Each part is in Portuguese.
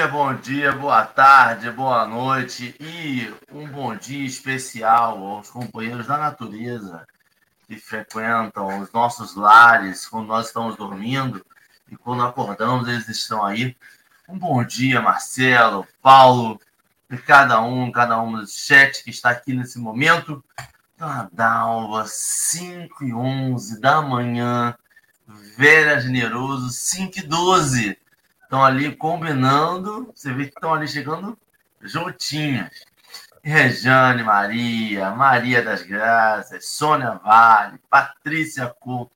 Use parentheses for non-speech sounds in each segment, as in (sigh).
Dia, bom dia, boa tarde, boa noite e um bom dia especial aos companheiros da natureza que frequentam os nossos lares quando nós estamos dormindo e quando acordamos eles estão aí. Um bom dia, Marcelo, Paulo e cada um, cada um do chat que está aqui nesse momento. Dalva, 5 e 11 da manhã, Vera Generoso, 5 e 12 estão ali combinando. Você vê que estão ali chegando juntinhas. Rejane Maria, Maria das Graças, Sônia Vale, Patrícia Couto,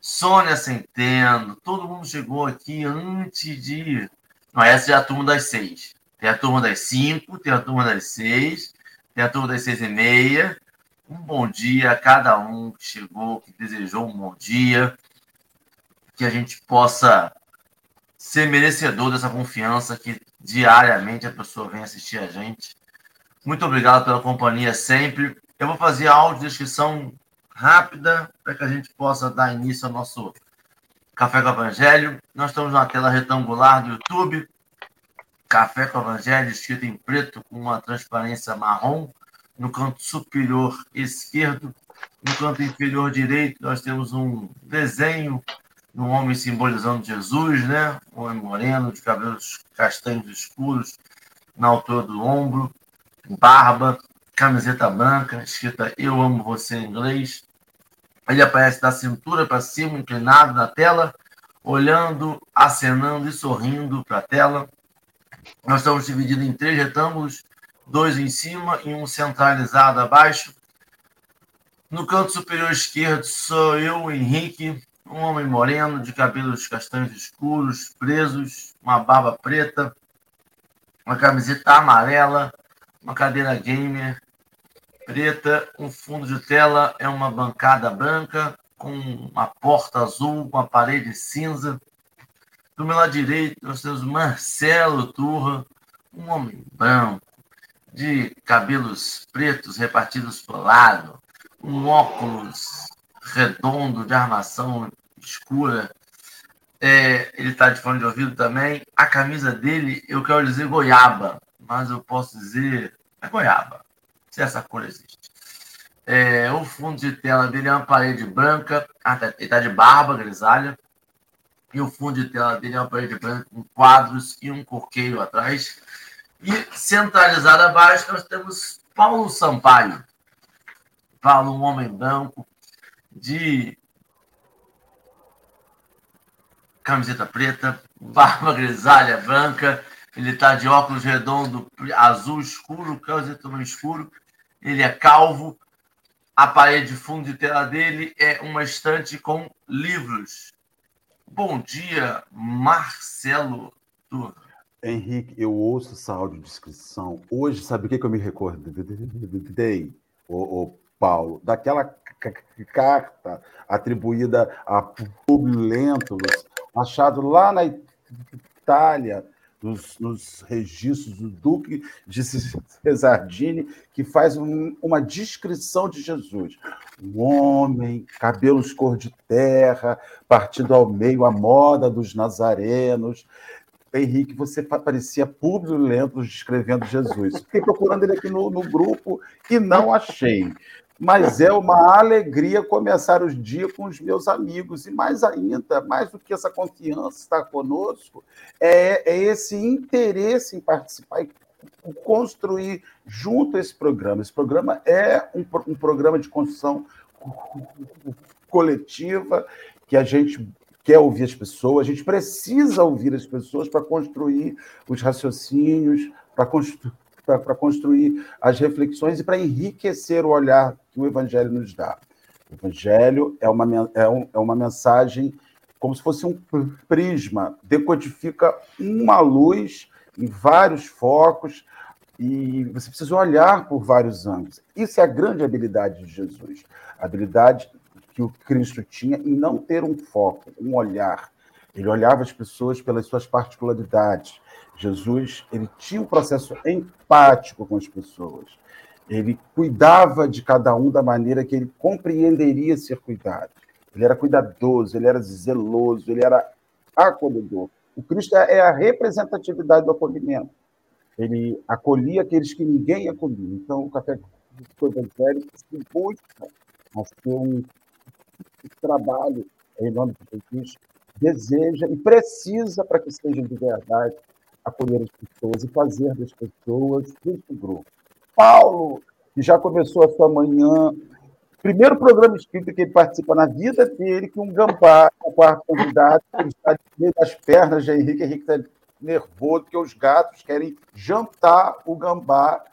Sônia Centeno, todo mundo chegou aqui antes de. Não, essa é a turma das seis. Tem a turma das cinco, tem a turma das seis, tem a turma das seis e meia. Um bom dia a cada um que chegou, que desejou um bom dia. Que a gente possa ser merecedor dessa confiança que diariamente a pessoa vem assistir a gente. Muito obrigado pela companhia sempre. Eu vou fazer a audiodescrição rápida para que a gente possa dar início ao nosso Café com Evangelho. Nós estamos na tela retangular do YouTube. Café com Evangelho, escrito em preto com uma transparência marrom. No canto superior esquerdo, no canto inferior direito, nós temos um desenho um homem simbolizando Jesus, né? Um homem moreno, de cabelos castanhos escuros, na altura do ombro, barba, camiseta branca, escrita Eu amo você em inglês. Ele aparece da cintura para cima, inclinado na tela, olhando, acenando e sorrindo para a tela. Nós estamos divididos em três retângulos, dois em cima e um centralizado abaixo. No canto superior esquerdo sou eu, Henrique, um homem moreno, de cabelos castanhos escuros, presos, uma barba preta, uma camiseta amarela, uma cadeira gamer preta, um fundo de tela é uma bancada branca com uma porta azul, uma parede cinza. Do meu lado direito, nós temos Marcelo Turra, um homem branco, de cabelos pretos repartidos por lado, um óculos redondo de armação escura. É, ele está de fone de ouvido também. A camisa dele, eu quero dizer goiaba, mas eu posso dizer é goiaba, se essa cor existe. É, o fundo de tela dele é uma parede branca, ele está de barba grisalha, e o fundo de tela dele é uma parede branca com quadros e um coqueiro atrás. E centralizado abaixo nós temos Paulo Sampaio. Paulo, um homem branco, de camiseta preta, barba grisalha branca, ele está de óculos redondo azul escuro, camiseta também escuro, ele é calvo, a parede de fundo de tela dele é uma estante com livros. Bom dia, Marcelo Turra. Henrique, eu ouço essa audiodescrição. Hoje, sabe o que, que eu me recordei, o, o Paulo? Daquela carta atribuída a Publio Lentulus, achado lá na Itália, nos, nos, registros do Duque de Cesardini, que faz um, uma descrição de Jesus. Um homem, cabelos cor de terra, partido ao meio, a moda dos nazarenos. Henrique, você parecia Públio Lentulus descrevendo Jesus. Fiquei procurando ele aqui no, no grupo e não achei mas é uma alegria começar os dias com os meus amigos. E mais ainda, mais do que essa confiança estar conosco, é, é esse interesse em participar e construir junto esse programa. Esse programa é um, um programa de construção coletiva que a gente quer ouvir as pessoas, a gente precisa ouvir as pessoas para construir os raciocínios, para construir para construir as reflexões e para enriquecer o olhar que o Evangelho nos dá. O Evangelho é uma, é, um, é uma mensagem como se fosse um prisma, decodifica uma luz em vários focos e você precisa olhar por vários ângulos. Isso é a grande habilidade de Jesus, a habilidade que o Cristo tinha em não ter um foco, um olhar. Ele olhava as pessoas pelas suas particularidades, Jesus, ele tinha um processo empático com as pessoas. Ele cuidava de cada um da maneira que ele compreenderia ser cuidado. Ele era cuidadoso, ele era zeloso, ele era acolhedor. O Cristo é a representatividade do acolhimento. Ele acolhia aqueles que ninguém acolhia. Então, o café com o Evangelho se busca a ser um trabalho em nome de Jesus, deseja e precisa para que seja de verdade acolher as pessoas e fazer das pessoas este grupo. Paulo, que já começou a sua manhã, primeiro programa escrito que ele participa na vida dele, que um gambá, o quarto convidado, ele está meio das pernas de Henrique, Henrique está nervoso, porque os gatos querem jantar o gambá.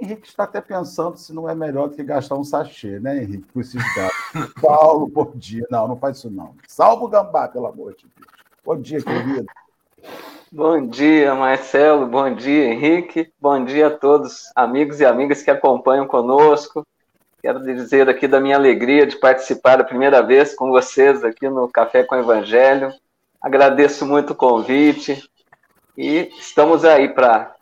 Henrique está até pensando se não é melhor do que gastar um sachê, né, Henrique, com esses gatos. (laughs) Paulo, bom dia. Não, não faz isso não. Salva o gambá, pelo amor de Deus. Bom dia, querido. Bom dia, Marcelo. Bom dia, Henrique. Bom dia a todos, amigos e amigas que acompanham conosco. Quero dizer aqui da minha alegria de participar a primeira vez com vocês aqui no Café com o Evangelho. Agradeço muito o convite e estamos aí para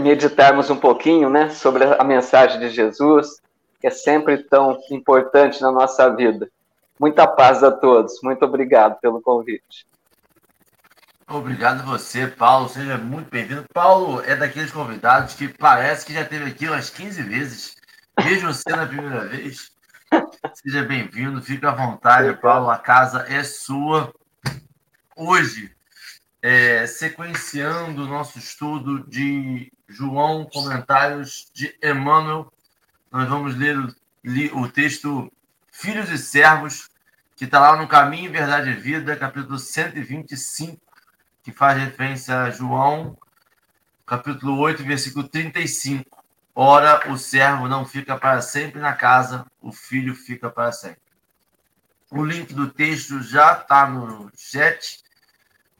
meditarmos um pouquinho né, sobre a mensagem de Jesus, que é sempre tão importante na nossa vida. Muita paz a todos. Muito obrigado pelo convite. Obrigado você, Paulo. Seja muito bem-vindo. Paulo é daqueles convidados que parece que já esteve aqui umas 15 vezes. Vejo você na primeira vez. Seja bem-vindo, fique à vontade, Paulo. A casa é sua. Hoje, é, sequenciando o nosso estudo de João, comentários de Emmanuel, nós vamos ler o, o texto Filhos e Servos, que está lá no Caminho, Verdade e Vida, capítulo 125 que faz referência a João, capítulo 8, versículo 35. Ora, o servo não fica para sempre na casa, o filho fica para sempre. O link do texto já está no chat,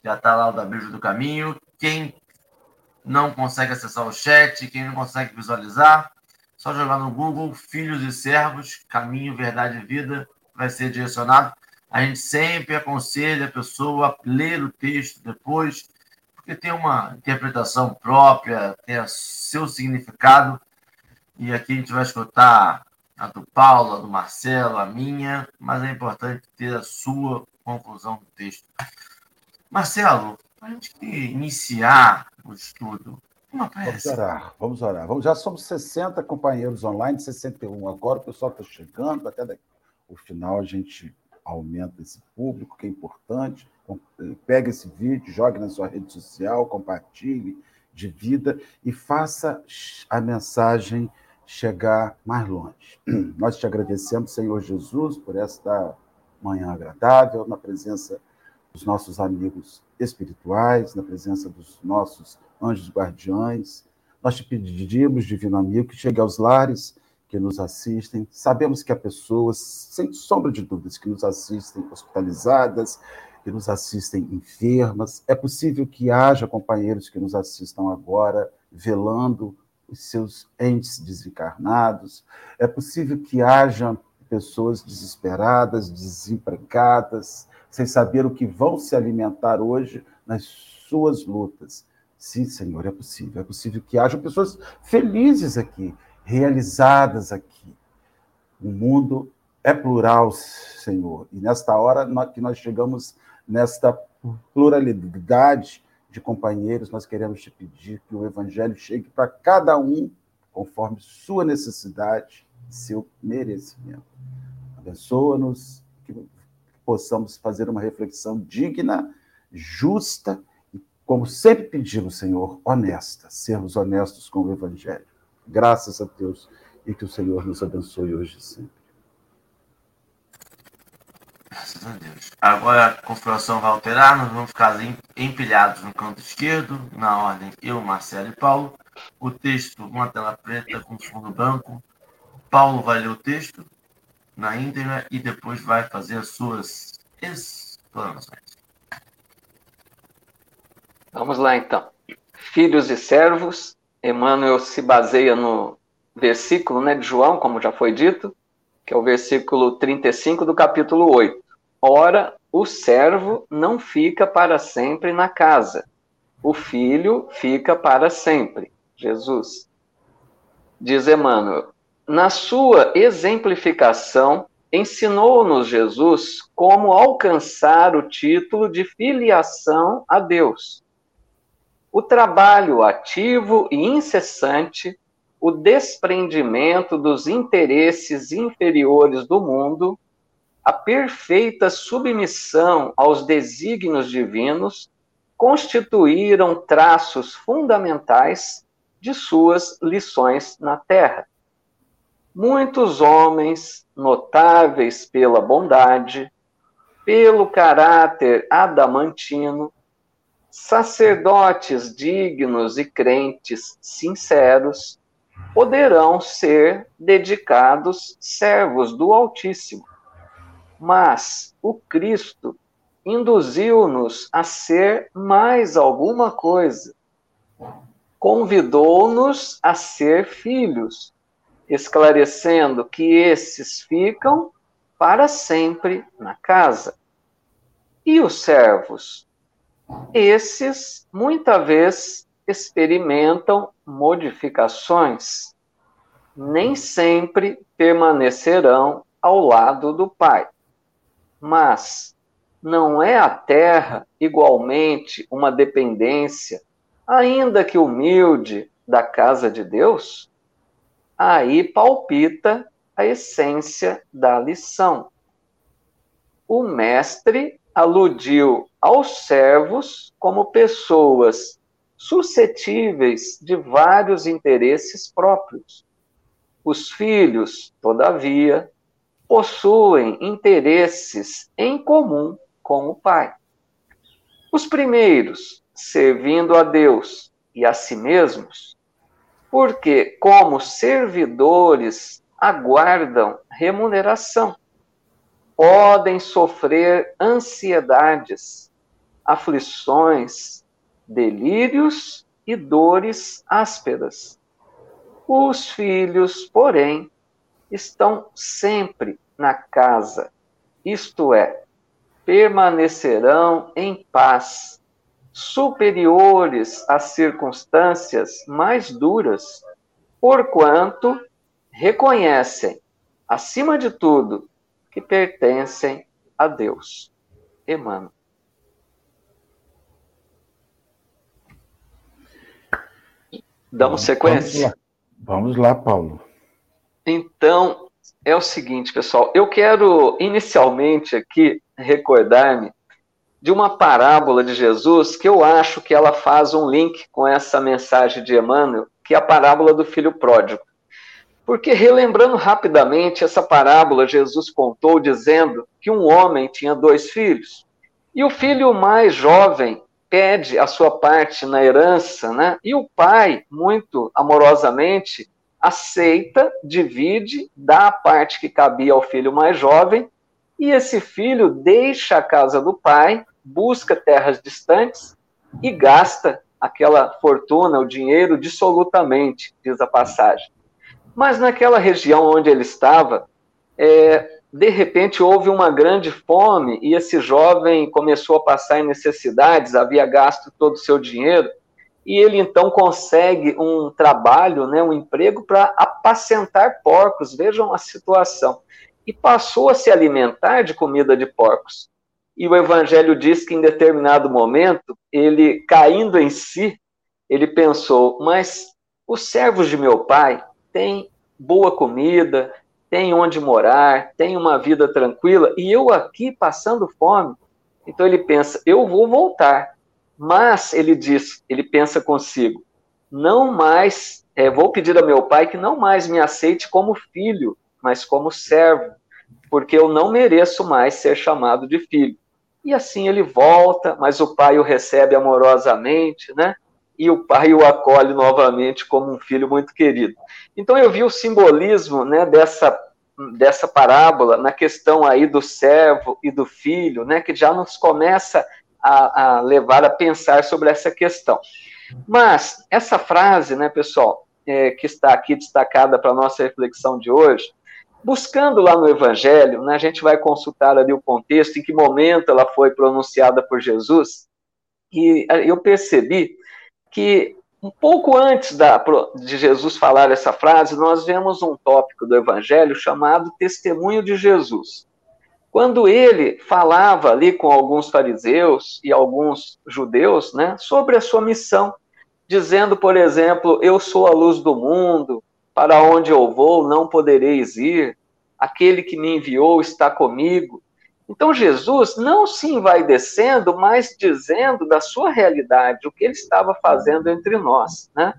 já está lá o da Bíblia do Caminho. Quem não consegue acessar o chat, quem não consegue visualizar, só jogar no Google Filhos e Servos, Caminho, Verdade e Vida, vai ser direcionado. A gente sempre aconselha a pessoa a ler o texto depois, porque tem uma interpretação própria, tem seu significado. E aqui a gente vai escutar a do Paulo, a do Marcelo, a minha, mas é importante ter a sua conclusão do texto. Marcelo, a gente iniciar o estudo, Vamos orar, vamos orar. Vamos, já somos 60 companheiros online, 61 agora, o pessoal está chegando, até daqui. o final a gente aumenta esse público, que é importante. Então, pegue esse vídeo, jogue na sua rede social, compartilhe, divida e faça a mensagem chegar mais longe. (clears throat) Nós te agradecemos, Senhor Jesus, por esta manhã agradável, na presença dos nossos amigos espirituais, na presença dos nossos anjos guardiães. Nós te pedimos, divino amigo, que chegue aos lares que nos assistem. Sabemos que há pessoas, sem sombra de dúvidas, que nos assistem hospitalizadas, que nos assistem enfermas. É possível que haja companheiros que nos assistam agora velando os seus entes desencarnados. É possível que haja pessoas desesperadas, desempregadas, sem saber o que vão se alimentar hoje nas suas lutas. Sim, Senhor, é possível. É possível que haja pessoas felizes aqui, realizadas aqui. O mundo é plural, Senhor, e nesta hora que nós chegamos nesta pluralidade de companheiros, nós queremos te pedir que o Evangelho chegue para cada um conforme sua necessidade seu merecimento. Abençoa-nos, que possamos fazer uma reflexão digna, justa e, como sempre pedimos, Senhor, honesta, sermos honestos com o Evangelho. Graças a Deus e que o Senhor nos abençoe hoje e sempre. Graças a Deus. Agora a configuração vai alterar, nós vamos ficar empilhados no canto esquerdo, na ordem eu, Marcelo e Paulo. O texto, uma tela preta com fundo branco. Paulo vai ler o texto na íntegra e depois vai fazer as suas explanações. Vamos lá então. Filhos e servos, Emmanuel se baseia no versículo né, de João, como já foi dito, que é o versículo 35 do capítulo 8. Ora, o servo não fica para sempre na casa, o filho fica para sempre. Jesus. Diz Emmanuel, na sua exemplificação, ensinou-nos Jesus como alcançar o título de filiação a Deus. O trabalho ativo e incessante, o desprendimento dos interesses inferiores do mundo, a perfeita submissão aos desígnios divinos constituíram traços fundamentais de suas lições na Terra. Muitos homens, notáveis pela bondade, pelo caráter adamantino, sacerdotes dignos e crentes sinceros, poderão ser dedicados servos do Altíssimo. Mas o Cristo induziu-nos a ser mais alguma coisa. Convidou-nos a ser filhos, esclarecendo que esses ficam para sempre na casa. E os servos? Esses, muita vez, experimentam modificações, nem sempre permanecerão ao lado do Pai. Mas não é a terra igualmente uma dependência, ainda que humilde, da casa de Deus? aí palpita a essência da lição. O mestre aludiu aos servos como pessoas suscetíveis de vários interesses próprios. Os filhos, todavia, possuem interesses em comum com o pai. Os primeiros, servindo a Deus e a si mesmos, porque, como servidores, aguardam remuneração. Podem sofrer ansiedades, aflições, delírios e dores ásperas. Os filhos, porém, estão sempre na casa, isto é, permanecerão em paz superiores às circunstâncias mais duras, porquanto reconhecem, acima de tudo, que pertencem a Deus. Emmanuel. Damos sequência? Vamos lá. Vamos lá, Paulo. Então, é o seguinte, pessoal. Eu quero inicialmente aqui recordar-me de uma parábola de Jesus que eu acho que ela faz um link com essa mensagem de Emmanuel, que é a parábola do filho pródigo. Porque, relembrando rapidamente essa parábola, Jesus contou dizendo que um homem tinha dois filhos. E o filho mais jovem pede a sua parte na herança, né? E o pai, muito amorosamente, aceita, divide, dá a parte que cabia ao filho mais jovem, e esse filho deixa a casa do pai busca terras distantes e gasta aquela fortuna, o dinheiro, dissolutamente, diz a passagem. Mas naquela região onde ele estava, é, de repente houve uma grande fome e esse jovem começou a passar em necessidades, havia gasto todo o seu dinheiro, e ele então consegue um trabalho, né, um emprego para apacentar porcos, vejam a situação, e passou a se alimentar de comida de porcos. E o Evangelho diz que em determinado momento, ele caindo em si, ele pensou: mas os servos de meu pai têm boa comida, têm onde morar, têm uma vida tranquila, e eu aqui passando fome. Então ele pensa: eu vou voltar. Mas ele diz, ele pensa consigo: não mais, é, vou pedir a meu pai que não mais me aceite como filho, mas como servo, porque eu não mereço mais ser chamado de filho. E assim ele volta, mas o pai o recebe amorosamente, né? E o pai o acolhe novamente como um filho muito querido. Então eu vi o simbolismo, né, dessa dessa parábola na questão aí do servo e do filho, né, que já nos começa a, a levar a pensar sobre essa questão. Mas essa frase, né, pessoal, é, que está aqui destacada para a nossa reflexão de hoje, Buscando lá no Evangelho, né, a gente vai consultar ali o contexto, em que momento ela foi pronunciada por Jesus, e eu percebi que um pouco antes da, de Jesus falar essa frase, nós vemos um tópico do Evangelho chamado Testemunho de Jesus. Quando ele falava ali com alguns fariseus e alguns judeus né, sobre a sua missão, dizendo, por exemplo, Eu sou a luz do mundo, para onde eu vou não podereis ir, aquele que me enviou está comigo. Então Jesus não se envaidecendo, mas dizendo da sua realidade, o que ele estava fazendo entre nós. Né?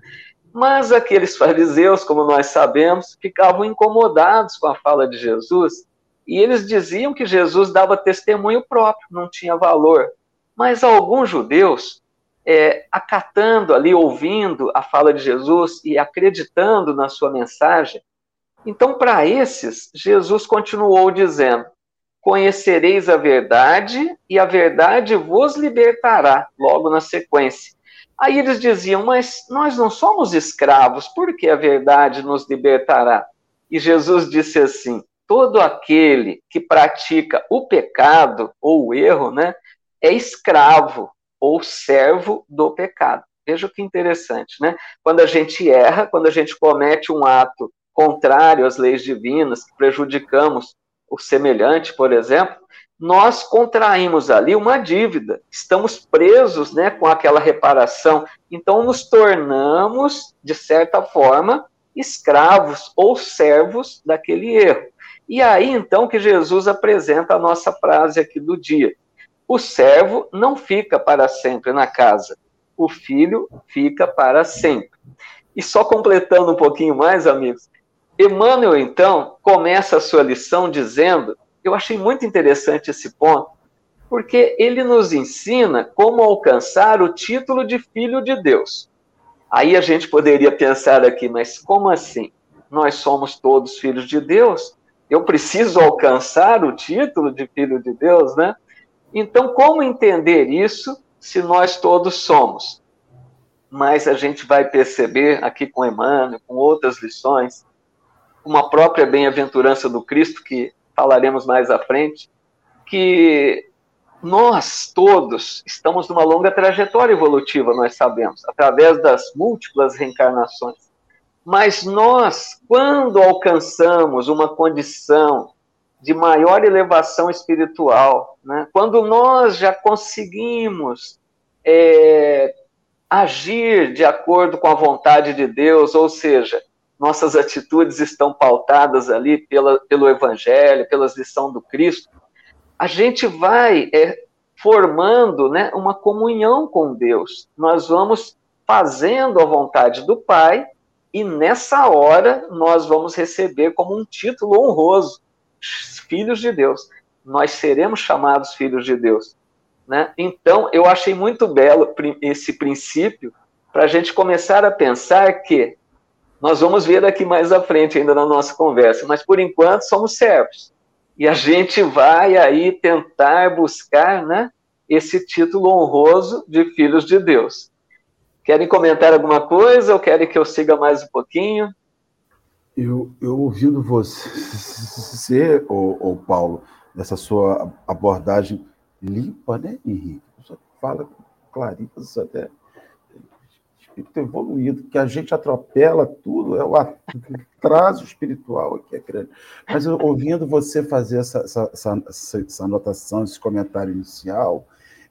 Mas aqueles fariseus, como nós sabemos, ficavam incomodados com a fala de Jesus e eles diziam que Jesus dava testemunho próprio, não tinha valor. Mas alguns judeus, é, acatando ali, ouvindo a fala de Jesus e acreditando na sua mensagem, então para esses, Jesus continuou dizendo: conhecereis a verdade e a verdade vos libertará, logo na sequência. Aí eles diziam, mas nós não somos escravos, por que a verdade nos libertará? E Jesus disse assim: todo aquele que pratica o pecado ou o erro, né, é escravo ou servo do pecado. Veja que interessante, né? Quando a gente erra, quando a gente comete um ato contrário às leis divinas, que prejudicamos o semelhante, por exemplo, nós contraímos ali uma dívida, estamos presos né, com aquela reparação, então nos tornamos, de certa forma, escravos ou servos daquele erro. E aí então que Jesus apresenta a nossa frase aqui do dia: O servo não fica para sempre na casa, o filho fica para sempre. E só completando um pouquinho mais, amigos, Emmanuel, então, começa a sua lição dizendo: eu achei muito interessante esse ponto, porque ele nos ensina como alcançar o título de filho de Deus. Aí a gente poderia pensar aqui, mas como assim? Nós somos todos filhos de Deus? Eu preciso alcançar o título de filho de Deus, né? Então, como entender isso se nós todos somos? Mas a gente vai perceber aqui com Emmanuel, com outras lições, uma própria bem-aventurança do Cristo, que falaremos mais à frente, que nós todos estamos numa longa trajetória evolutiva, nós sabemos, através das múltiplas reencarnações. Mas nós, quando alcançamos uma condição de maior elevação espiritual, né, quando nós já conseguimos é, agir de acordo com a vontade de Deus, ou seja, nossas atitudes estão pautadas ali pela, pelo Evangelho, pelas lições do Cristo, a gente vai é, formando né, uma comunhão com Deus. Nós vamos fazendo a vontade do Pai e nessa hora nós vamos receber como um título honroso, filhos de Deus. Nós seremos chamados filhos de Deus. Né? Então, eu achei muito belo esse princípio para a gente começar a pensar que nós vamos ver daqui mais à frente ainda na nossa conversa, mas por enquanto somos servos. E a gente vai aí tentar buscar né, esse título honroso de filhos de Deus. Querem comentar alguma coisa ou querem que eu siga mais um pouquinho? Eu, eu ouvindo você, ô, Paulo, nessa sua abordagem limpa, né, Henrique? Você fala clarito até espírito evoluído, que a gente atropela tudo, é o atraso espiritual que é grande. Mas ouvindo você fazer essa, essa, essa, essa anotação, esse comentário inicial,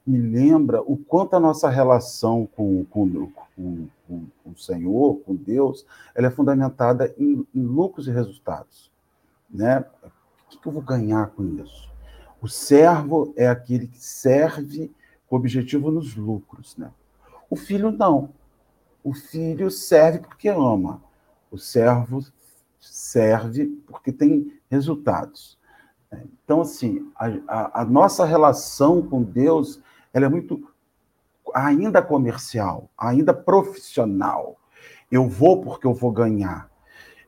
me lembra o quanto a nossa relação com, com, com, com, o Senhor, com Deus, ela é fundamentada em, em lucros e resultados. Né? O que eu vou ganhar com isso? O servo é aquele que serve com objetivo nos lucros. Né? O filho não. O filho serve porque ama. O servo serve porque tem resultados. Então, assim, a, a, a nossa relação com Deus ela é muito ainda comercial, ainda profissional. Eu vou porque eu vou ganhar.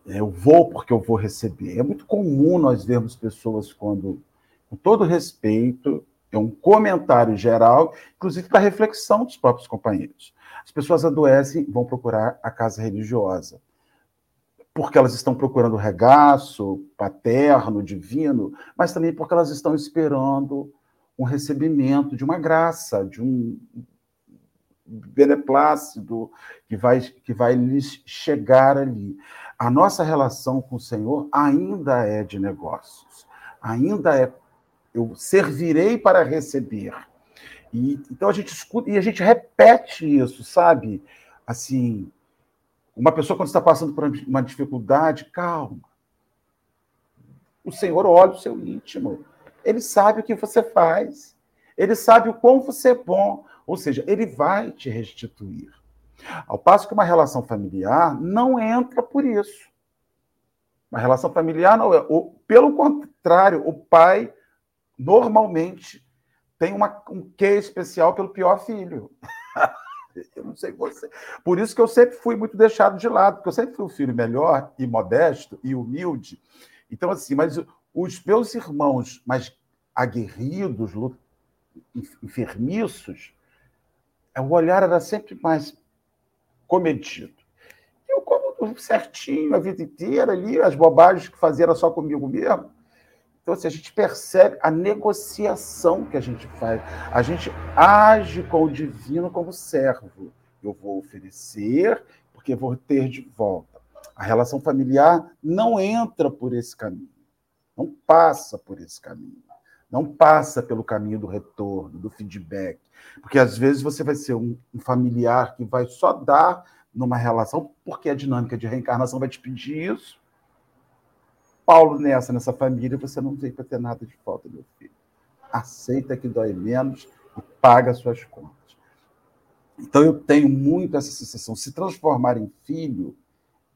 Eu vou porque eu vou receber. É muito comum nós vermos pessoas quando, com todo respeito, é um comentário geral, inclusive da reflexão dos próprios companheiros. As pessoas adoecem, vão procurar a casa religiosa. Porque elas estão procurando regaço paterno, divino, mas também porque elas estão esperando um recebimento de uma graça, de um, beneplácito que vai, que vai lhes chegar ali. A nossa relação com o Senhor ainda é de negócios, ainda é eu servirei para receber. E, então a gente escuta e a gente repete isso, sabe? Assim, uma pessoa quando está passando por uma dificuldade, calma. O Senhor olha o seu íntimo. Ele sabe o que você faz. Ele sabe o quão você é bom. Ou seja, ele vai te restituir. Ao passo que uma relação familiar não entra por isso. Uma relação familiar não é. Pelo contrário, o pai normalmente tem uma, um quê especial pelo pior filho. (laughs) eu não sei você. Por isso que eu sempre fui muito deixado de lado, porque eu sempre fui o filho melhor e modesto e humilde. Então, assim, mas os meus irmãos mais aguerridos, enfermiços, o olhar era sempre mais comedido. Eu, como certinho a vida inteira ali, as bobagens que fazia era só comigo mesmo. Então, assim, a gente percebe a negociação que a gente faz. A gente age com o divino como servo. Eu vou oferecer, porque vou ter de volta. A relação familiar não entra por esse caminho. Não passa por esse caminho. Não passa pelo caminho do retorno, do feedback. Porque às vezes você vai ser um, um familiar que vai só dar numa relação, porque a dinâmica de reencarnação vai te pedir isso Paulo nessa, nessa família, você não veio para ter nada de falta, meu filho. Aceita que dói menos e paga suas contas. Então eu tenho muito essa sensação. Se transformar em filho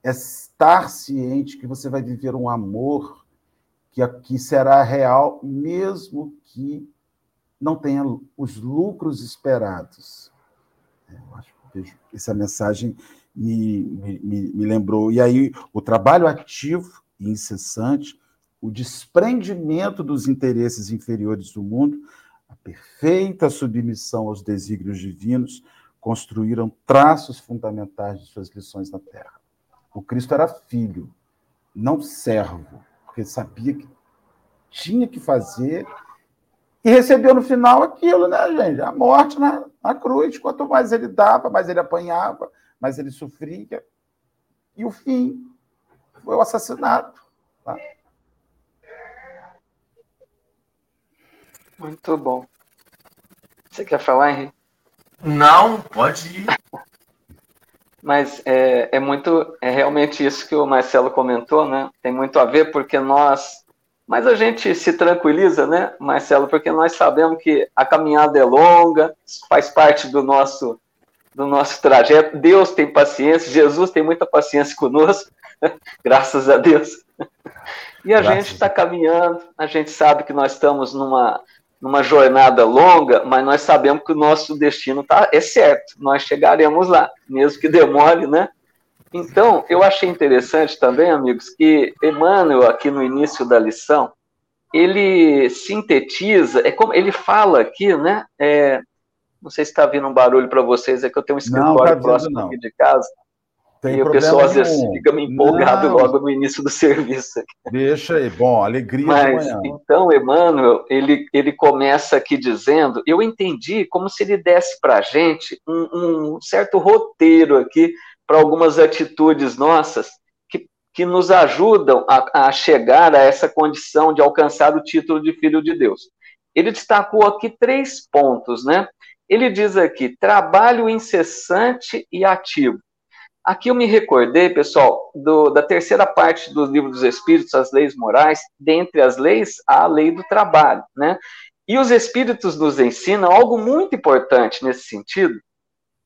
é estar ciente que você vai viver um amor que, que será real, mesmo que não tenha os lucros esperados. É, eu acho que essa mensagem me, me, me lembrou. E aí, o trabalho ativo e incessante, o desprendimento dos interesses inferiores do mundo, a perfeita submissão aos desígnios divinos, construíram traços fundamentais de suas lições na Terra. O Cristo era filho, não servo, porque sabia que tinha que fazer e recebeu no final aquilo, né, gente? A morte na, na cruz. Quanto mais ele dava, mais ele apanhava, mais ele sofria. E o fim foi o assassinato. Tá? Muito bom. Você quer falar, Henrique? Não, pode ir. (laughs) Mas é, é muito, é realmente isso que o Marcelo comentou, né? Tem muito a ver porque nós, mas a gente se tranquiliza, né, Marcelo? Porque nós sabemos que a caminhada é longa, faz parte do nosso do nosso trajeto. Deus tem paciência, Jesus tem muita paciência conosco, (laughs) graças a Deus. E a graças gente está caminhando, a gente sabe que nós estamos numa, numa jornada longa, mas nós sabemos que o nosso destino tá, é certo, nós chegaremos lá, mesmo que demore, né? Então, eu achei interessante também, amigos, que Emmanuel, aqui no início da lição, ele sintetiza, é como ele fala aqui, né? É, não sei se está vindo um barulho para vocês, é que eu tenho um escritório não, tá próximo aqui de casa. Tem e o pessoal às vezes fica me empolgado não. logo no início do (laughs) serviço. Deixa aí, bom, alegria Mas, Então, Emmanuel, ele, ele começa aqui dizendo, eu entendi como se ele desse para a gente um, um certo roteiro aqui para algumas atitudes nossas que, que nos ajudam a, a chegar a essa condição de alcançar o título de filho de Deus. Ele destacou aqui três pontos, né? Ele diz aqui: trabalho incessante e ativo. Aqui eu me recordei, pessoal, do, da terceira parte do livro dos Espíritos, as leis morais. Dentre as leis, há a lei do trabalho, né? E os Espíritos nos ensinam algo muito importante nesse sentido,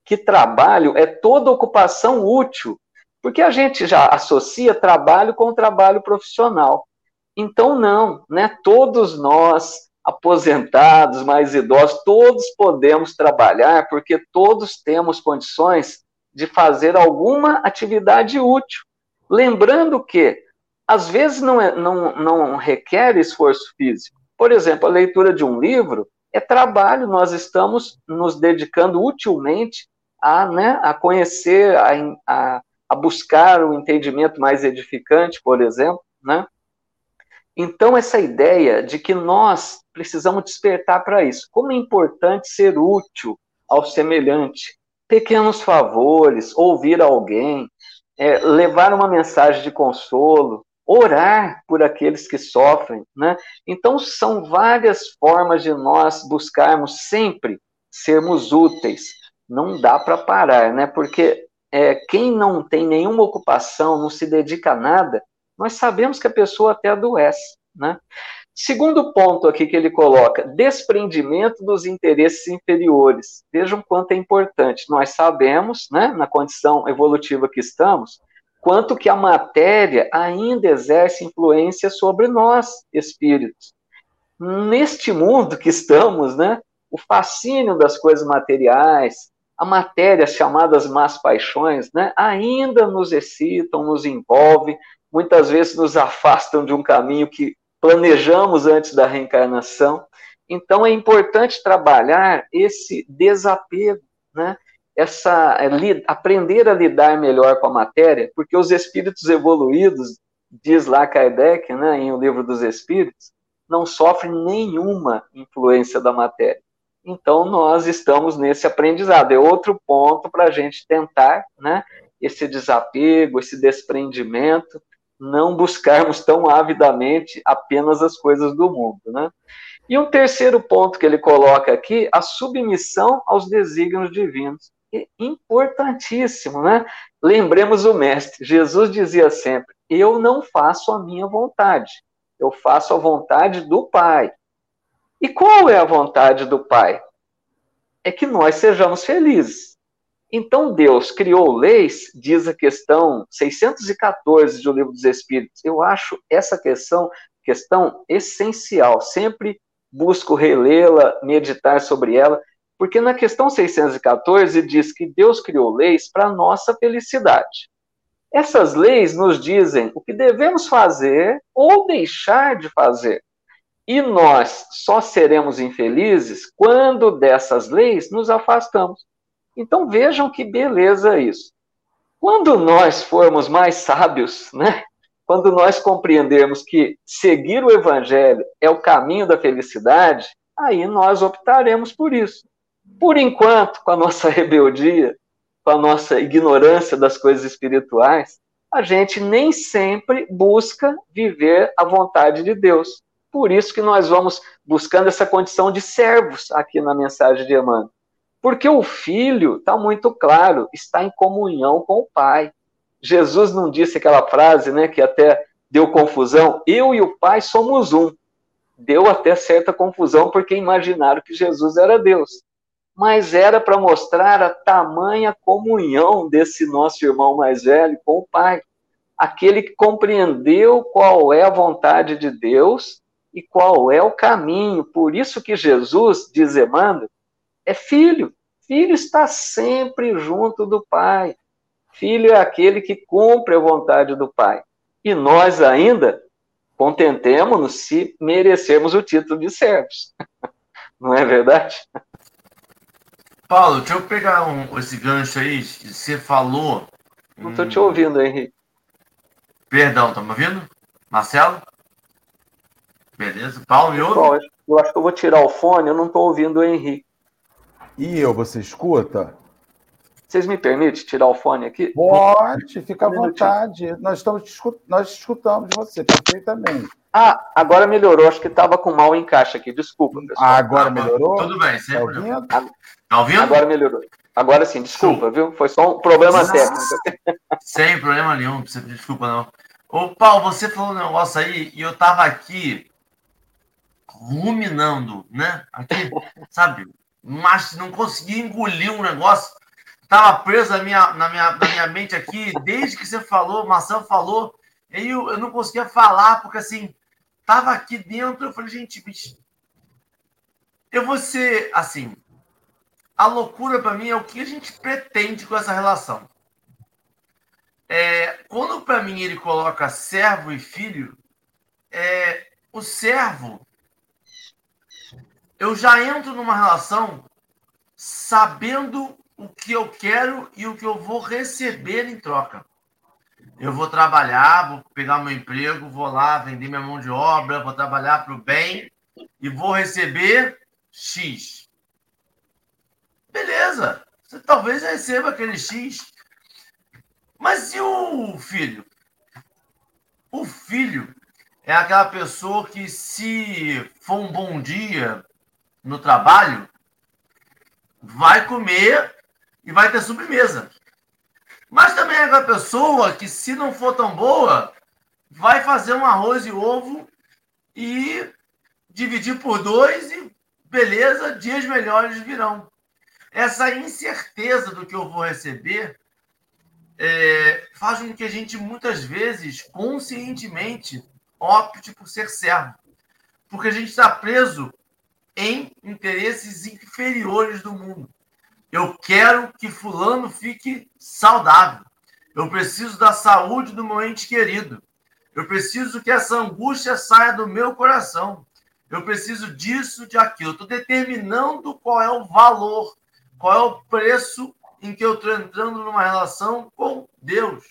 que trabalho é toda ocupação útil, porque a gente já associa trabalho com trabalho profissional. Então, não, né? Todos nós aposentados, mais idosos, todos podemos trabalhar, porque todos temos condições de fazer alguma atividade útil. Lembrando que, às vezes, não, é, não, não requer esforço físico. Por exemplo, a leitura de um livro é trabalho, nós estamos nos dedicando utilmente a, né, a conhecer, a, a, a buscar o um entendimento mais edificante, por exemplo, né? Então, essa ideia de que nós precisamos despertar para isso. Como é importante ser útil ao semelhante. Pequenos favores, ouvir alguém, é, levar uma mensagem de consolo, orar por aqueles que sofrem, né? Então são várias formas de nós buscarmos sempre sermos úteis. Não dá para parar, né? Porque é, quem não tem nenhuma ocupação, não se dedica a nada, nós sabemos que a pessoa até adoece, né? Segundo ponto aqui que ele coloca, desprendimento dos interesses inferiores. Vejam quanto é importante. Nós sabemos, né, na condição evolutiva que estamos, quanto que a matéria ainda exerce influência sobre nós, espíritos. Neste mundo que estamos, né, o fascínio das coisas materiais, a matéria chamadas más paixões, né, ainda nos excitam, nos envolvem, muitas vezes nos afastam de um caminho que planejamos antes da reencarnação. Então é importante trabalhar esse desapego, né? essa é, aprender a lidar melhor com a matéria, porque os espíritos evoluídos, diz lá Kardec, né, em O Livro dos Espíritos, não sofrem nenhuma influência da matéria. Então, nós estamos nesse aprendizado. É outro ponto para a gente tentar, né, esse desapego, esse desprendimento, não buscarmos tão avidamente apenas as coisas do mundo, né? E um terceiro ponto que ele coloca aqui, a submissão aos desígnios divinos importantíssimo, né? Lembremos o mestre. Jesus dizia sempre: Eu não faço a minha vontade, eu faço a vontade do Pai. E qual é a vontade do Pai? É que nós sejamos felizes. Então Deus criou leis, diz a questão 614 do Livro dos Espíritos. Eu acho essa questão questão essencial. Sempre busco relê-la, meditar sobre ela, porque na questão 614 diz que Deus criou leis para nossa felicidade. Essas leis nos dizem o que devemos fazer ou deixar de fazer. E nós só seremos infelizes quando dessas leis nos afastamos. Então vejam que beleza isso. Quando nós formos mais sábios, né? Quando nós compreendermos que seguir o evangelho é o caminho da felicidade, aí nós optaremos por isso. Por enquanto, com a nossa (laughs) rebeldia, com a nossa ignorância das coisas espirituais, a gente nem sempre busca viver a vontade de Deus. Por isso que nós vamos buscando essa condição de servos aqui na mensagem de Emmanuel. Porque o filho, está muito claro, está em comunhão com o pai. Jesus não disse aquela frase, né, que até deu confusão, eu e o pai somos um. Deu até certa confusão porque imaginaram que Jesus era Deus mas era para mostrar a tamanha comunhão desse nosso irmão mais velho com o Pai. Aquele que compreendeu qual é a vontade de Deus e qual é o caminho. Por isso que Jesus, diz Emmanuel, é filho. Filho está sempre junto do Pai. Filho é aquele que cumpre a vontade do Pai. E nós ainda contentemos-nos se merecermos o título de servos. (laughs) Não é verdade? Paulo, deixa eu pegar um, esse gancho aí. Você falou. Não estou te ouvindo, Henrique. Perdão, tá me ouvindo? Marcelo? Beleza. Paulo, me ouve? Eu acho que eu vou tirar o fone, eu não estou ouvindo o Henrique. E eu, você escuta? Vocês me permitem tirar o fone aqui? Pode, fica à vontade. Nós, estamos, nós escutamos você perfeitamente. Ah, agora melhorou. Acho que estava com mal encaixe aqui. Desculpa, pessoal. Ah, agora melhorou? Tudo bem, sempre. Tá ouvindo? Tá ouvindo? Agora melhorou. Agora sim, desculpa, sim. viu? Foi só um problema Nossa. técnico. (laughs) Sem problema nenhum, desculpa não. Ô, Paulo, você falou um negócio aí e eu tava aqui ruminando, né? Aqui, sabe? Mas não conseguia engolir um negócio. Tava preso na minha, na minha, na minha mente aqui, desde que você falou, Marcelo falou, e eu, eu não conseguia falar, porque assim, tava aqui dentro, eu falei, gente, bicho, eu vou ser, assim, a loucura para mim é o que a gente pretende com essa relação. É, quando para mim ele coloca servo e filho, é, o servo, eu já entro numa relação sabendo o que eu quero e o que eu vou receber em troca. Eu vou trabalhar, vou pegar meu emprego, vou lá vender minha mão de obra, vou trabalhar para o bem e vou receber X. Beleza. Você talvez receba aquele X. Mas e o filho? O filho é aquela pessoa que, se for um bom dia no trabalho, vai comer e vai ter sobremesa. Mas também é aquela pessoa que, se não for tão boa, vai fazer um arroz e ovo e dividir por dois e beleza, dias melhores virão. Essa incerteza do que eu vou receber é, faz com que a gente muitas vezes conscientemente opte por ser servo, porque a gente está preso em interesses inferiores do mundo. Eu quero que fulano fique saudável. Eu preciso da saúde do meu ente querido. Eu preciso que essa angústia saia do meu coração. Eu preciso disso, de aquilo. Estou determinando qual é o valor, qual é o preço em que eu estou entrando numa relação com Deus.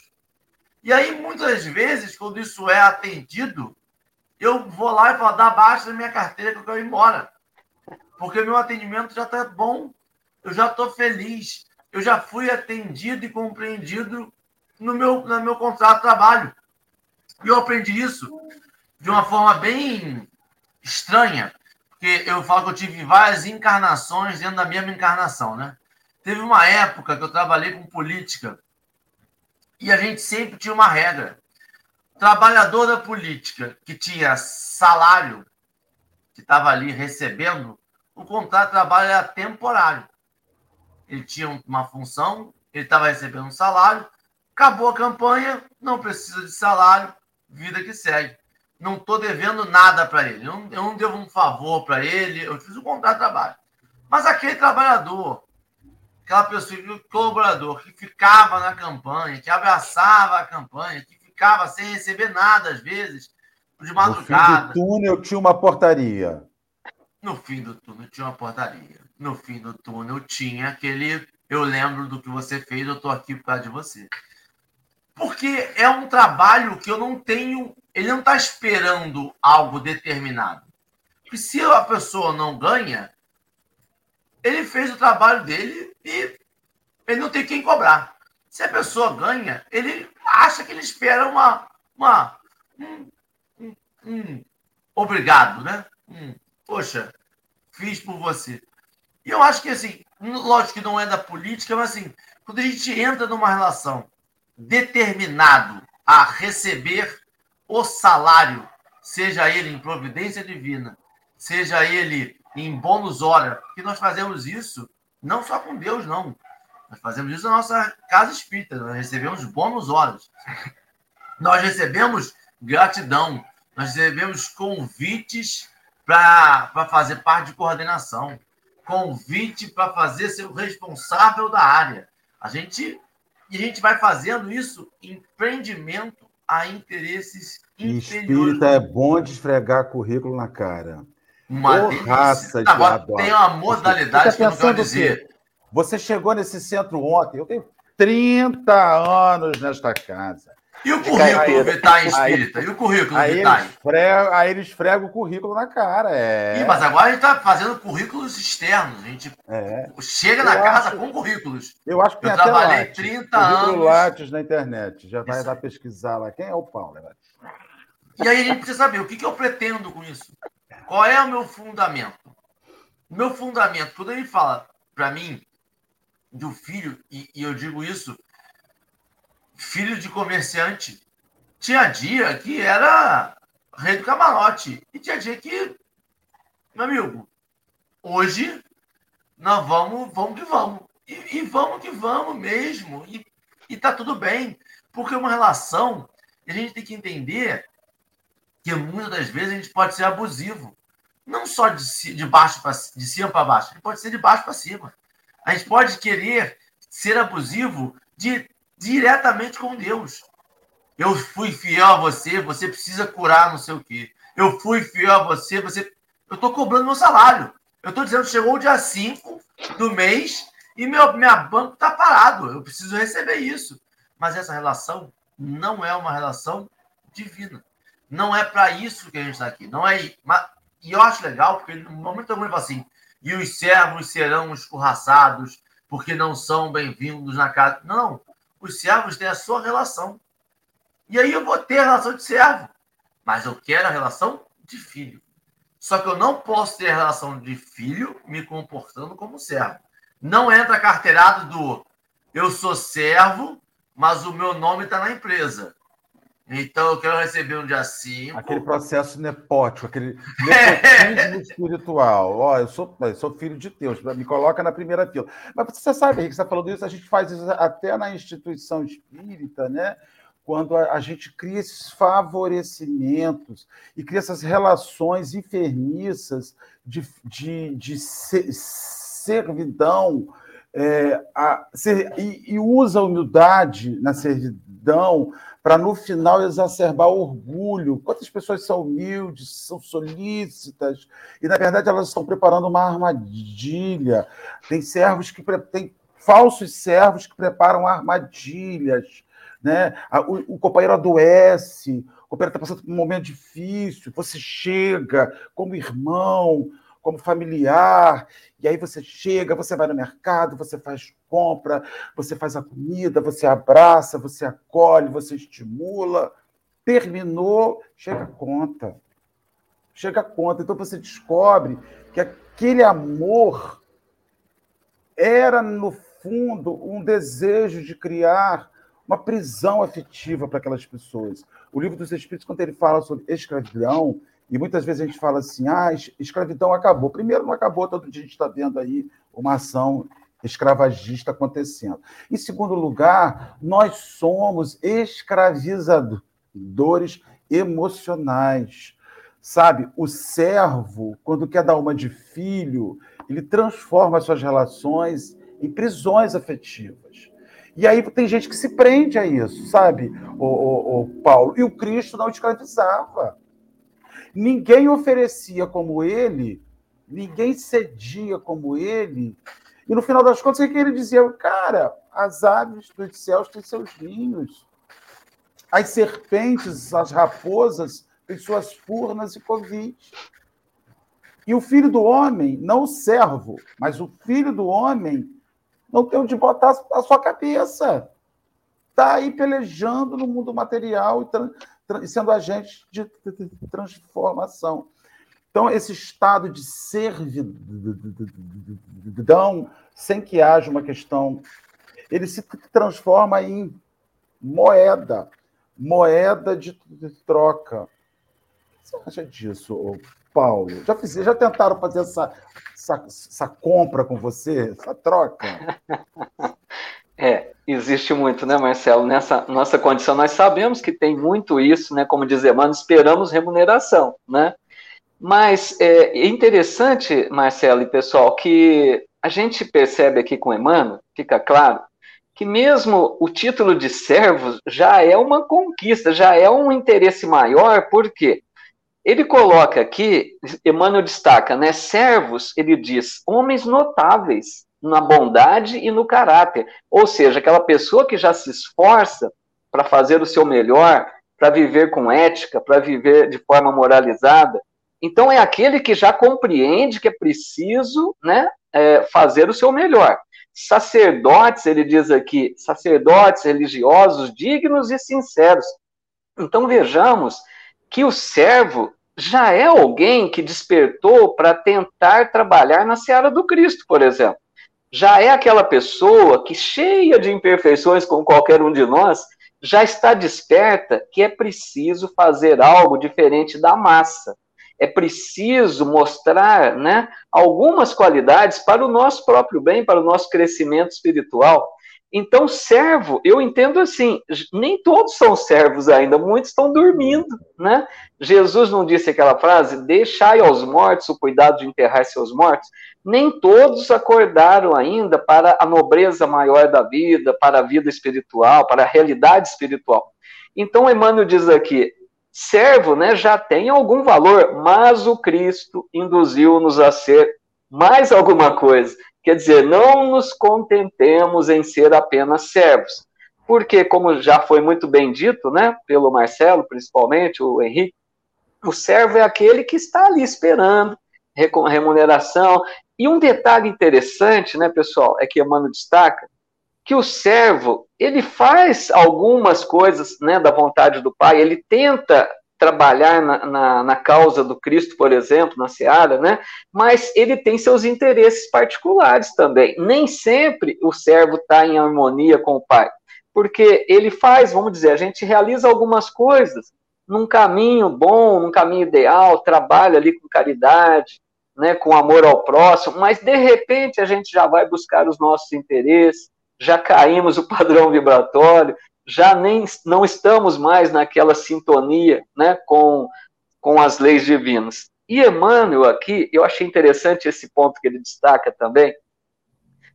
E aí, muitas vezes, quando isso é atendido, eu vou lá e falo, dá baixa na minha carteira que eu quero ir embora. Porque meu atendimento já está bom, eu já estou feliz, eu já fui atendido e compreendido no meu, no meu contrato de trabalho. E eu aprendi isso de uma forma bem estranha, porque eu falo que eu tive várias encarnações dentro da mesma encarnação, né? Teve uma época que eu trabalhei com política e a gente sempre tinha uma regra. Trabalhador da política que tinha salário, que estava ali recebendo, o contrato de trabalho era temporário. Ele tinha uma função, ele estava recebendo um salário, acabou a campanha, não precisa de salário, vida que segue. Não estou devendo nada para ele. Eu não, eu não devo um favor para ele, eu fiz um contrato de trabalho. Mas aquele trabalhador, aquela pessoa, colaborador que ficava na campanha, que abraçava a campanha, que ficava sem receber nada às vezes, de madrugada. No fim do túnel tinha uma portaria. No fim do túnel tinha uma portaria. No fim do túnel tinha aquele. Eu lembro do que você fez, eu estou aqui por causa de você. Porque é um trabalho que eu não tenho. Ele não está esperando algo determinado. Porque se a pessoa não ganha, ele fez o trabalho dele e ele não tem quem cobrar. Se a pessoa ganha, ele acha que ele espera uma. uma um, um, um obrigado, né? Um, poxa, fiz por você. E eu acho que, assim, lógico que não é da política, mas, assim, quando a gente entra numa relação determinado a receber o salário, seja ele em providência divina, seja ele em bônus hora, porque nós fazemos isso não só com Deus, não. Nós fazemos isso na nossa casa espírita, nós recebemos bônus horas. Nós recebemos gratidão, nós recebemos convites para fazer parte de coordenação, convite para fazer ser o responsável da área. A gente e a gente vai fazendo isso empreendimento a interesses Espírita é bom de esfregar currículo na cara. Uma oh, raça de Agora, tem uma modalidade que eu não quero dizer. Você chegou nesse centro ontem, eu tenho 30 anos nesta casa. E o currículo Vitae Espírita? E o currículo aí Vitae? Eles aí ele esfrega o currículo na cara. É... Mas agora a gente está fazendo currículos externos. A gente é. chega na eu casa acho, com currículos. Eu acho que tem eu trabalhei Lattes, 30 anos. Lattes na internet. Já vai dar pesquisar lá. Quem é o Paulo? E aí a gente precisa saber o que, que eu pretendo com isso. Qual é o meu fundamento? O meu fundamento, quando ele fala para mim do filho, e, e eu digo isso filho de comerciante. Tinha dia que era rei do camarote. E tinha dia que, meu amigo, hoje nós vamos, vamos que vamos. E, e vamos que vamos mesmo. E, e tá tudo bem. Porque uma relação, a gente tem que entender que muitas das vezes a gente pode ser abusivo. Não só de, de baixo para de cima para baixo, a gente pode ser de baixo para cima. A gente pode querer ser abusivo de diretamente com Deus. Eu fui fiel a você, você precisa curar não sei o quê. Eu fui fiel a você, você. Eu estou cobrando meu salário. Eu estou dizendo, chegou o dia 5 do mês e meu minha banco está parado. Eu preciso receber isso. Mas essa relação não é uma relação divina. Não é para isso que a gente está aqui. Não é. E eu acho legal, porque no momento algum ele fala assim: e os servos serão escorraçados, porque não são bem-vindos na casa. Não, os servos têm a sua relação. E aí eu vou ter a relação de servo, mas eu quero a relação de filho. Só que eu não posso ter a relação de filho me comportando como servo. Não entra carteirado do eu sou servo, mas o meu nome está na empresa. Então eu quero receber um dia 5. Aquele processo nepótico, aquele nepotismo (laughs) espiritual. Ó, eu sou, eu sou filho de Deus, me coloca na primeira fila. Mas você sabe, Henrique, você está falando isso, a gente faz isso até na instituição espírita, né? Quando a, a gente cria esses favorecimentos e cria essas relações enfermiças de, de, de servidão é, a, ser, e, e, usa a humildade na servidão para, no final, exacerbar o orgulho. Quantas pessoas são humildes, são solícitas, e, na verdade, elas estão preparando uma armadilha. Tem servos que tem falsos servos que preparam armadilhas. Né? O, o companheiro adoece, o companheiro está passando por um momento difícil, você chega como irmão, como familiar, e aí você chega, você vai no mercado, você faz compra, você faz a comida, você abraça, você acolhe, você estimula. Terminou, chega a conta. Chega a conta. Então você descobre que aquele amor era, no fundo, um desejo de criar uma prisão afetiva para aquelas pessoas. O livro dos Espíritos, quando ele fala sobre escravidão, e muitas vezes a gente fala assim: ah, escravidão acabou. Primeiro, não acabou, todo dia a gente está vendo aí uma ação escravagista acontecendo. Em segundo lugar, nós somos escravizadores emocionais. Sabe, o servo, quando quer dar uma de filho, ele transforma suas relações em prisões afetivas. E aí tem gente que se prende a isso, sabe, o, o, o Paulo? E o Cristo não escravizava. Ninguém oferecia como ele, ninguém cedia como ele. E no final das contas, o que ele dizia? Cara, as aves dos céus têm seus ninhos. As serpentes, as raposas, têm suas furnas e covis. E o filho do homem, não o servo, mas o filho do homem, não tem onde botar a sua cabeça. Está aí pelejando no mundo material e sendo agente de transformação. Então, esse estado de servidão, sem que haja uma questão, ele se transforma em moeda, moeda de troca. O que você acha disso, Paulo? Já, fiz, já tentaram fazer essa, essa, essa compra com você, essa troca? (laughs) É, existe muito, né, Marcelo? Nessa nossa condição, nós sabemos que tem muito isso, né? Como diz Emmanuel, esperamos remuneração, né? Mas é interessante, Marcelo e pessoal, que a gente percebe aqui com Emmanuel, fica claro, que mesmo o título de servos já é uma conquista, já é um interesse maior, por quê? Ele coloca aqui, Emmanuel destaca, né? Servos, ele diz, homens notáveis, na bondade e no caráter. Ou seja, aquela pessoa que já se esforça para fazer o seu melhor, para viver com ética, para viver de forma moralizada. Então, é aquele que já compreende que é preciso né, é, fazer o seu melhor. Sacerdotes, ele diz aqui, sacerdotes religiosos dignos e sinceros. Então, vejamos que o servo já é alguém que despertou para tentar trabalhar na seara do Cristo, por exemplo já é aquela pessoa que, cheia de imperfeições, como qualquer um de nós, já está desperta que é preciso fazer algo diferente da massa. É preciso mostrar né, algumas qualidades para o nosso próprio bem, para o nosso crescimento espiritual. Então, servo, eu entendo assim, nem todos são servos ainda, muitos estão dormindo, né? Jesus não disse aquela frase, deixai aos mortos o cuidado de enterrar seus mortos? Nem todos acordaram ainda para a nobreza maior da vida, para a vida espiritual, para a realidade espiritual. Então, Emmanuel diz aqui, servo, né, já tem algum valor, mas o Cristo induziu-nos a ser mais alguma coisa. Quer dizer, não nos contentemos em ser apenas servos. Porque, como já foi muito bem dito, né, pelo Marcelo, principalmente, o Henrique, o servo é aquele que está ali esperando remuneração, E um detalhe interessante, né, pessoal, é que Emmanuel destaca que o servo, ele faz algumas coisas né, da vontade do Pai, ele tenta trabalhar na, na, na, causa do Cristo, por exemplo, na Seara, né? mas ele tem seus interesses particulares também. Nem sempre o servo está em harmonia com o Pai, porque ele faz, vamos dizer, a gente realiza algumas coisas num caminho bom, num caminho ideal, trabalha ali com caridade, né, com amor ao próximo, mas de repente a gente já vai buscar os nossos interesses, já caímos o padrão vibratório, já nem não estamos mais naquela sintonia né, com, com as leis divinas. E Emmanuel aqui, eu achei interessante esse ponto que ele destaca também,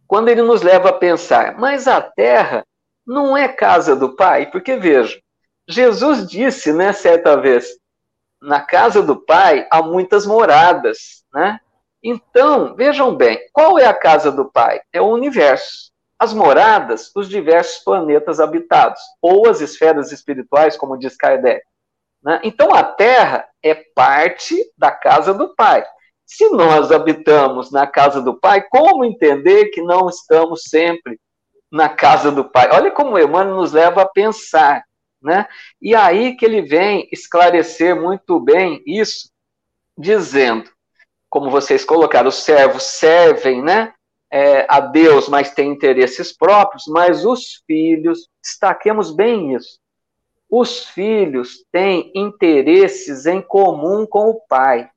quando ele nos leva a pensar, mas a terra não é casa do Pai? Porque veja, Jesus disse, né, certa vez, na casa do Pai há muitas moradas, né? Então, vejam bem, qual é a casa do Pai? É o universo as moradas, os diversos planetas habitados, ou as esferas espirituais, como diz Kardec. Né? Então, a Terra é parte da casa do Pai. Se nós habitamos na casa do Pai, como entender que não estamos sempre na casa do Pai? Olha como Emmanuel nos leva a pensar. Né? E aí que ele vem esclarecer muito bem isso, dizendo, como vocês colocaram, os servos servem né, é, a Deus, mas tem interesses próprios, mas os filhos, destaquemos bem isso, os filhos têm interesses em comum com o pai.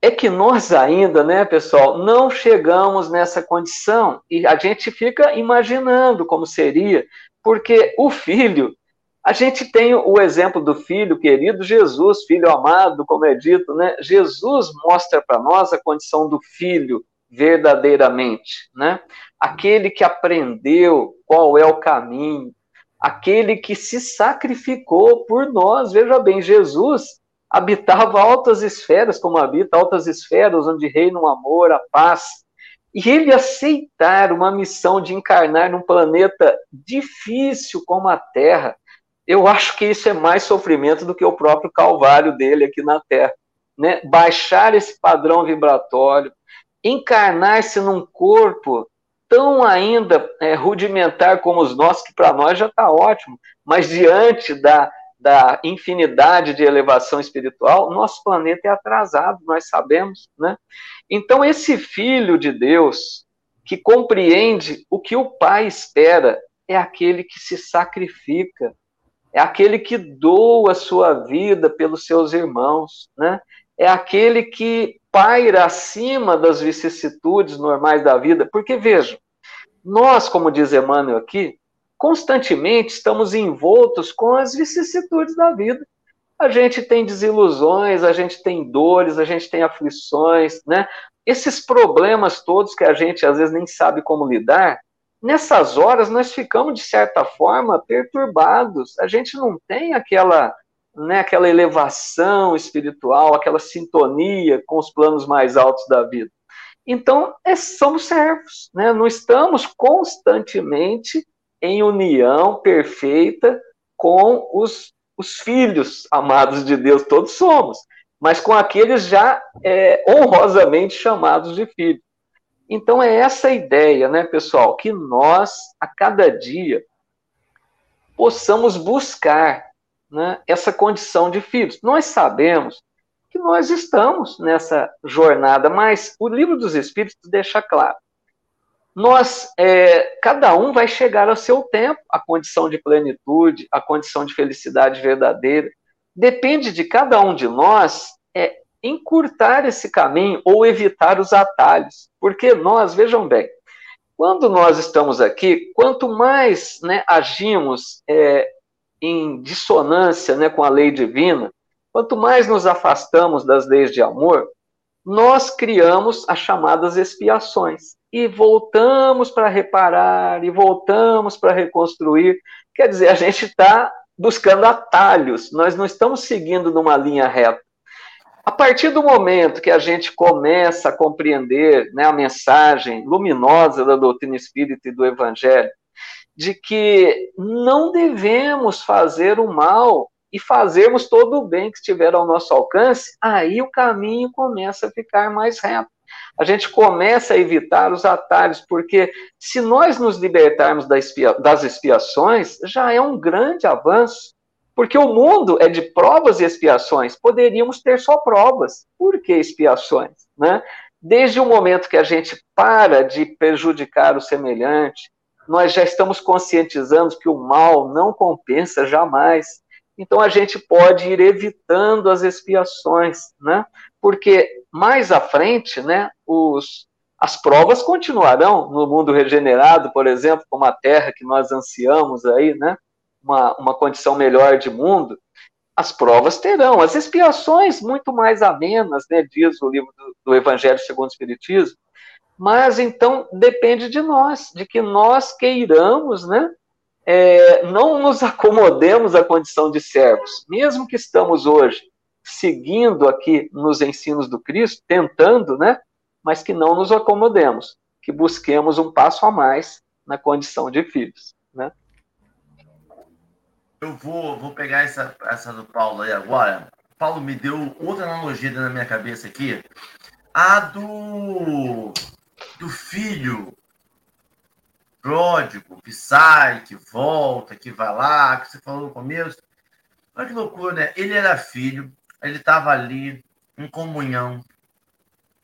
É que nós ainda, né, pessoal, não chegamos nessa condição e a gente fica imaginando como seria, porque o filho, a gente tem o exemplo do filho querido Jesus, filho amado, como é dito, né? Jesus mostra para nós a condição do filho verdadeiramente, né? Aquele que aprendeu qual é o caminho, aquele que se sacrificou por nós. Veja bem, Jesus habitava altas esferas, como habita altas esferas, onde reina o amor, a paz. E ele aceitar uma missão de encarnar num planeta difícil como a Terra, eu acho que isso é mais sofrimento do que o próprio calvário dele aqui na Terra. Né? Baixar esse padrão vibratório, encarnar-se num corpo tão ainda é, rudimentar como os nossos, que para nós já está ótimo, mas diante da, da infinidade de elevação espiritual, nosso planeta é atrasado, nós sabemos, né? Então, esse filho de Deus, que compreende o que o pai espera, é aquele que se sacrifica, é aquele que doa a sua vida pelos seus irmãos, né? É aquele que paira acima das vicissitudes normais da vida, porque vejam, nós, como diz Emmanuel aqui, constantemente estamos envoltos com as vicissitudes da vida. A gente tem desilusões, a gente tem dores, a gente tem aflições, né? Esses problemas todos que a gente às vezes nem sabe como lidar, nessas horas nós ficamos, de certa forma, perturbados. A gente não tem aquela né, aquela elevação espiritual, aquela sintonia com os planos mais altos da vida. Então, é, somos servos, né? não estamos constantemente em união perfeita com os, os filhos amados de Deus, todos somos, mas com aqueles já é, honrosamente chamados de filhos. Então, é essa ideia, né, pessoal, que nós, a cada dia, possamos buscar né, essa condição de filhos. Nós sabemos que nós estamos nessa jornada, mas o livro dos Espíritos deixa claro. Nós, é, cada um vai chegar ao seu tempo, a condição de plenitude, a condição de felicidade verdadeira. Depende de cada um de nós é, encurtar esse caminho ou evitar os atalhos. Porque nós, vejam bem, quando nós estamos aqui, quanto mais né, agimos é, em dissonância né, com a lei divina, quanto mais nos afastamos das leis de amor, nós criamos as chamadas expiações e voltamos para reparar e voltamos para reconstruir. Quer dizer, a gente está buscando atalhos, nós não estamos seguindo numa linha reta. A partir do momento que a gente começa a compreender né, a mensagem luminosa da doutrina espírita e do evangelho, de que não devemos fazer o mal e fazermos todo o bem que estiver ao nosso alcance, aí o caminho começa a ficar mais reto. A gente começa a evitar os atalhos, porque se nós nos libertarmos das expiações, já é um grande avanço. Porque o mundo é de provas e expiações. Poderíamos ter só provas. Por que expiações? Né? Desde o momento que a gente para de prejudicar o semelhante, nós já estamos conscientizando que o mal não compensa jamais. Então a gente pode ir evitando as expiações, né? Porque mais à frente, né, os, as provas continuarão no mundo regenerado, por exemplo, como a Terra que nós ansiamos aí, né? Uma, uma condição melhor de mundo. As provas terão, as expiações muito mais amenas, né? Diz o livro do, do Evangelho segundo o Espiritismo. Mas então depende de nós, de que nós queiramos, né? É, não nos acomodemos à condição de servos, mesmo que estamos hoje seguindo aqui nos ensinos do Cristo, tentando, né? Mas que não nos acomodemos, que busquemos um passo a mais na condição de filhos, né? Eu vou, vou pegar essa, essa do Paulo aí agora. Paulo me deu outra analogia na minha cabeça aqui. A do, do filho pródigo, que sai, que volta, que vai lá, que você falou no começo. Olha que loucura, né? Ele era filho, ele estava ali em comunhão,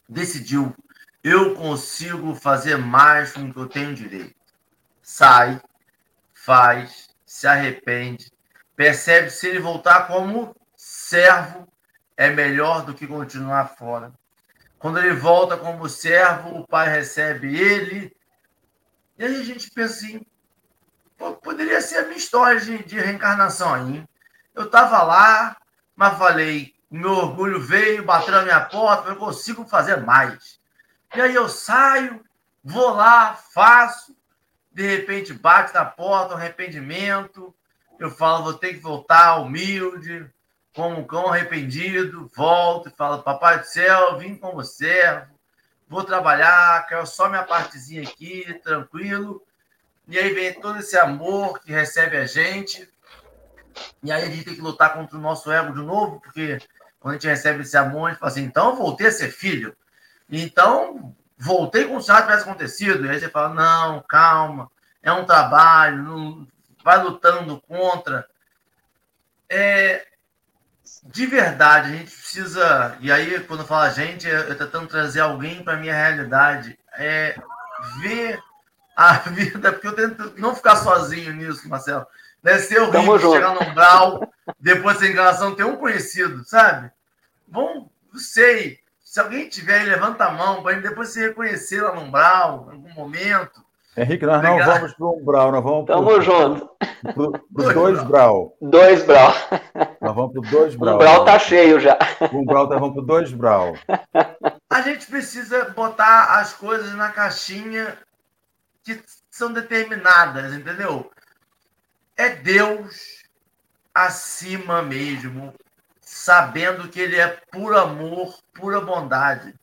decidiu, eu consigo fazer mais com o que eu tenho direito. Sai, faz, se arrepende, percebe se ele voltar como servo é melhor do que continuar fora. Quando ele volta como servo, o pai recebe ele e aí a gente pensa assim, poderia ser a minha história de, de reencarnação aí. Eu estava lá, mas falei, meu orgulho veio, bateu na minha porta, eu consigo fazer mais. E aí eu saio, vou lá, faço, de repente bate na porta, arrependimento, eu falo, vou ter que voltar humilde, como um cão arrependido, volto e falo, papai do céu, vim como servo, vou trabalhar, quero só minha partezinha aqui, tranquilo. E aí vem todo esse amor que recebe a gente. E aí a gente tem que lutar contra o nosso ego de novo, porque quando a gente recebe esse amor, a gente fala assim, então voltei a ser filho. Então, voltei como se nada tivesse acontecido. E aí você fala, não, calma, é um trabalho, não, vai lutando contra. É, de verdade, a gente precisa. E aí, quando fala a gente, eu tentando trazer alguém para minha realidade. É ver a (laughs) vida, porque eu tento não ficar sozinho nisso, Marcelo. Deve ser horrível chegar no umbral, depois da enganação, ter um conhecido, sabe? Bom, não sei. Se alguém tiver aí, levanta a mão para depois se reconhecer lá no umbral, em algum momento. Henrique, nós Obrigado. não vamos para o umbral, nós vamos Tamo pro, junto. Para os dois brau. Dois brau. Nós vamos para o dois brau. O brau tá cheio já. O umbral tá, vamos para o dois brau. A gente precisa botar as coisas na caixinha que são determinadas, entendeu? É Deus acima mesmo, sabendo que Ele é puro amor, pura bondade.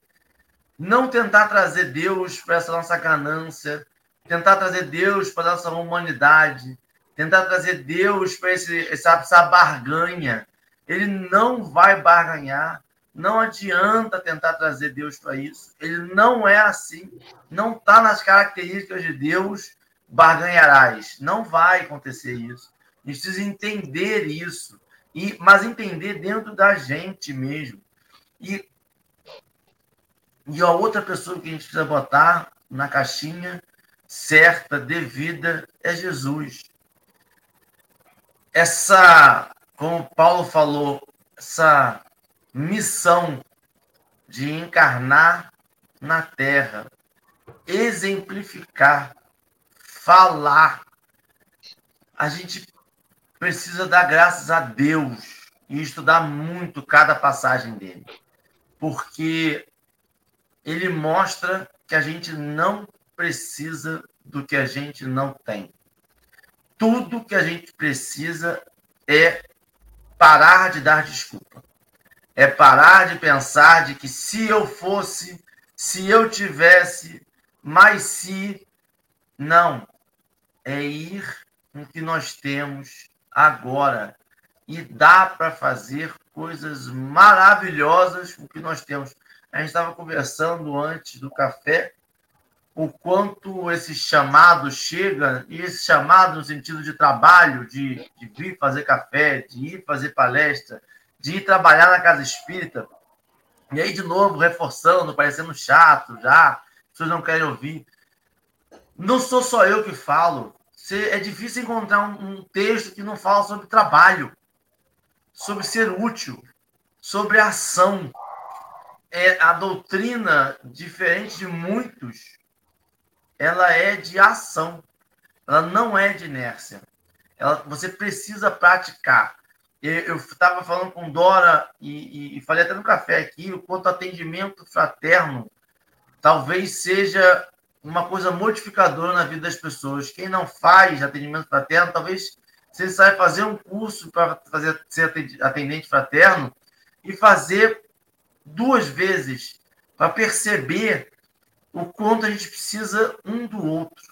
Não tentar trazer Deus para essa nossa ganância, tentar trazer Deus para essa humanidade, tentar trazer Deus para esse, essa, essa barganha. Ele não vai barganhar. Não adianta tentar trazer Deus para isso. Ele não é assim. Não está nas características de Deus barganharás. Não vai acontecer isso. A gente precisa entender isso. E, mas entender dentro da gente mesmo. E, e a outra pessoa que a gente precisa botar na caixinha certa, devida, é Jesus. Essa, como Paulo falou, essa missão de encarnar na terra, exemplificar, falar. A gente precisa dar graças a Deus e estudar muito cada passagem dele, porque ele mostra que a gente não precisa do que a gente não tem. Tudo que a gente precisa é parar de dar desculpa. É parar de pensar de que se eu fosse, se eu tivesse, mas se. Não. É ir com o que nós temos agora. E dá para fazer coisas maravilhosas com o que nós temos. a gente estava conversando antes do café o quanto esse chamado chega, e esse chamado no sentido de trabalho, de, de vir fazer café, de ir fazer palestra, de ir trabalhar na casa espírita, e aí, de novo, reforçando, parecendo chato já, pessoas não querem ouvir. Não sou só eu que falo. É difícil encontrar um, texto que não fala sobre trabalho, sobre ser útil, sobre ação. É, a doutrina, diferente de muitos, ela é de ação, ela não é de inércia. Ela, você precisa praticar. Eu estava falando com Dora e, e, e, falei até no café aqui o quanto atendimento fraterno talvez seja uma coisa modificadora na vida das pessoas. Quem não faz atendimento fraterno, talvez você saia fazer um curso para fazer ser atendente fraterno e fazer duas vezes para perceber o quanto a gente precisa um do outro,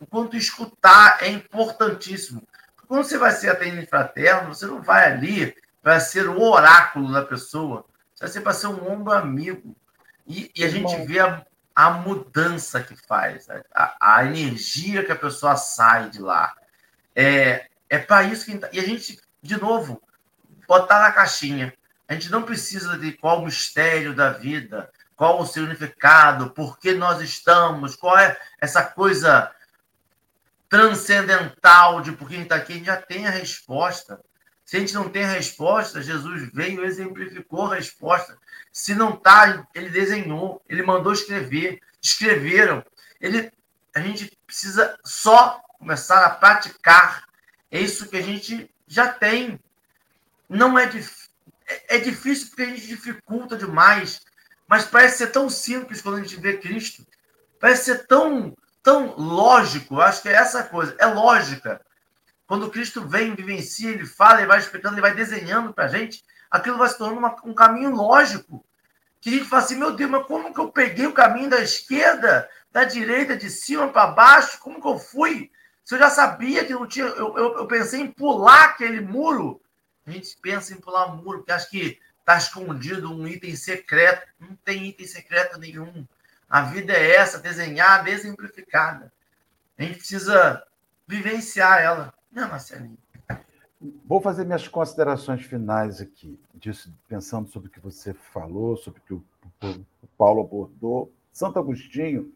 o quanto escutar é importantíssimo. Quando você vai ser atendente fraterno, você não vai ali para ser o oráculo da pessoa, você vai ser para ser um ombro amigo. E, e a gente vê a, a, mudança que faz, a, a, energia que a pessoa sai de lá. É, é para isso que. E a gente, de novo, botar na caixinha. A gente não precisa de qual mistério da vida, qual o significado, por que nós estamos, qual é essa coisa transcendental de por que a gente está aqui, a gente já tem a resposta. Se a gente não tem a resposta, Jesus veio exemplificou a resposta. Se não está, ele desenhou, ele mandou escrever, escreveram. Ele, a gente precisa só começar a praticar. É isso que a gente já tem. Não é, dif... é, é difícil porque a gente dificulta demais mas parece ser tão simples quando a gente vê Cristo. Parece ser tão, tão lógico. Acho que é essa coisa. É lógica. Quando Cristo vem, vivencia, ele fala, ele vai explicando, ele vai desenhando para a gente, aquilo vai se tornando uma, um caminho lógico. Que a gente fala assim, meu Deus, mas como que eu peguei o caminho da esquerda, da direita, de cima para baixo? Como que eu fui? Se eu já sabia que não tinha. Eu, eu, eu pensei em pular aquele muro. A gente pensa em pular muro, porque acho que está escondido um item secreto. Não tem item secreto nenhum. A vida é essa, desenhada, exemplificada. A gente precisa vivenciar ela. Não, Marcelinho. Vou fazer minhas considerações finais aqui, disso, pensando sobre o que você falou, sobre o que o Paulo abordou. Santo Agostinho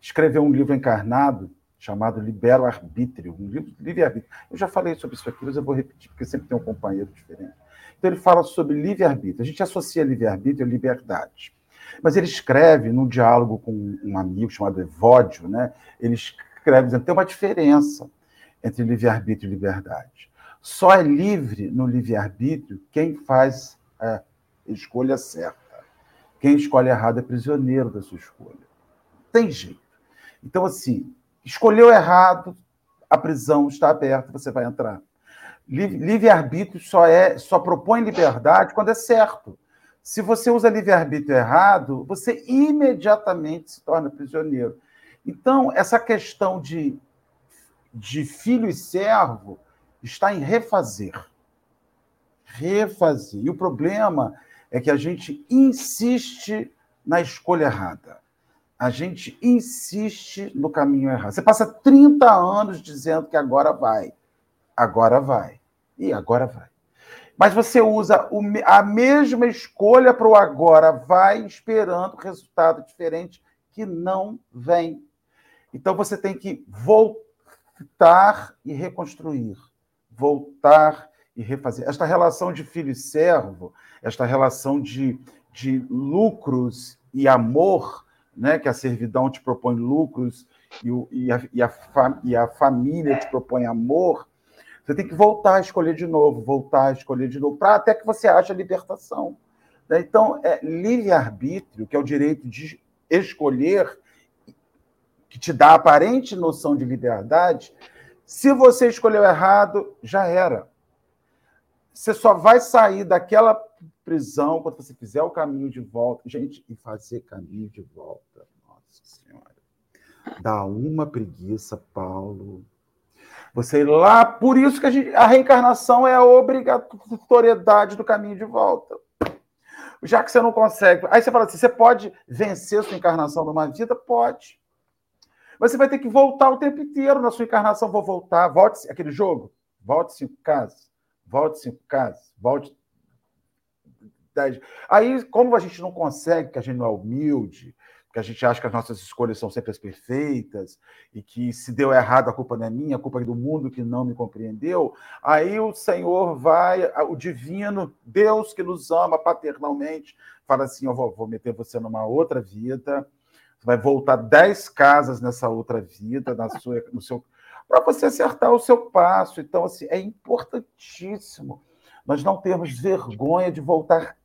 escreveu um livro encarnado chamado Libero Arbítrio, um livro livre-arbítrio. Eu já falei sobre isso aqui, mas eu vou repetir, porque sempre tem um companheiro diferente. Então, ele fala sobre livre-arbítrio. A gente associa livre-arbítrio à liberdade. Mas ele escreve, num diálogo com um amigo chamado Evódio, né? ele escreve dizendo tem uma diferença entre livre-arbítrio e liberdade. Só é livre no livre-arbítrio quem faz a escolha certa. Quem escolhe errado é prisioneiro da sua escolha. Tem jeito. Então, assim, escolheu errado, a prisão está aberta, você vai entrar. Livre-arbítrio só, é, só propõe liberdade quando é certo. Se você usa livre-arbítrio errado, você imediatamente se torna prisioneiro. Então, essa questão de, de filho e servo está em refazer. Refazer. E o problema é que a gente insiste na escolha errada. A gente insiste no caminho errado. Você passa 30 anos dizendo que agora vai. Agora vai e agora vai. Mas você usa a mesma escolha para o agora vai, esperando resultado diferente que não vem. Então você tem que voltar e reconstruir, voltar e refazer. Esta relação de filho e servo, esta relação de, de lucros e amor, né, que a servidão te propõe lucros e, o, e, a, e, a, e a família te propõe amor, você tem que voltar a escolher de novo, voltar a escolher de novo, para até que você ache a libertação. Né? Então, é livre-arbítrio, que é o direito de escolher, que te dá a aparente noção de liberdade. Se você escolheu errado, já era. Você só vai sair daquela prisão quando você fizer o caminho de volta. Gente, e fazer caminho de volta, nossa Senhora. Dá uma preguiça, Paulo. Você ir lá, por isso que a, gente, a reencarnação é a obrigatoriedade do caminho de volta. Já que você não consegue. Aí você fala assim: você pode vencer sua encarnação numa vida? Pode. Mas você vai ter que voltar o tempo inteiro na sua encarnação. Vou voltar, volte aquele jogo. Volte cinco casas, volte cinco casas, volte. Aí, como a gente não consegue, que a gente não é humilde, que a gente acha que as nossas escolhas são sempre as perfeitas e que se deu errado a culpa não é minha, a culpa é do mundo que não me compreendeu. Aí o Senhor vai, o divino Deus que nos ama paternalmente, fala assim: eu vou, vou meter você numa outra vida, vai voltar dez casas nessa outra vida, na sua, no seu, para você acertar o seu passo. Então assim é importantíssimo nós não termos vergonha de voltar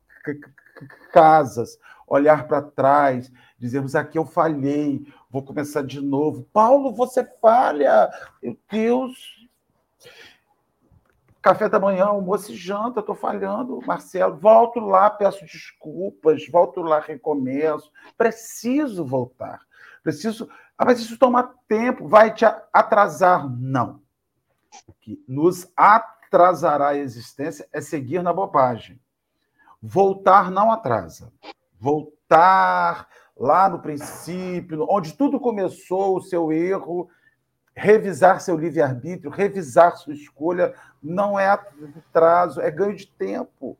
casas, olhar para trás, dizermos aqui eu falhei, vou começar de novo. Paulo, você falha. Meu Deus. Café da manhã, almoço e janta, estou falhando. Marcelo, volto lá, peço desculpas, volto lá, recomeço. Preciso voltar. Preciso. Ah, mas isso toma tempo, vai te atrasar. Não. O que nos atrasará a existência é seguir na bobagem. Voltar não atrasa. Voltar lá no princípio, onde tudo começou, o seu erro, revisar seu livre-arbítrio, revisar sua escolha, não é atraso, é ganho de tempo.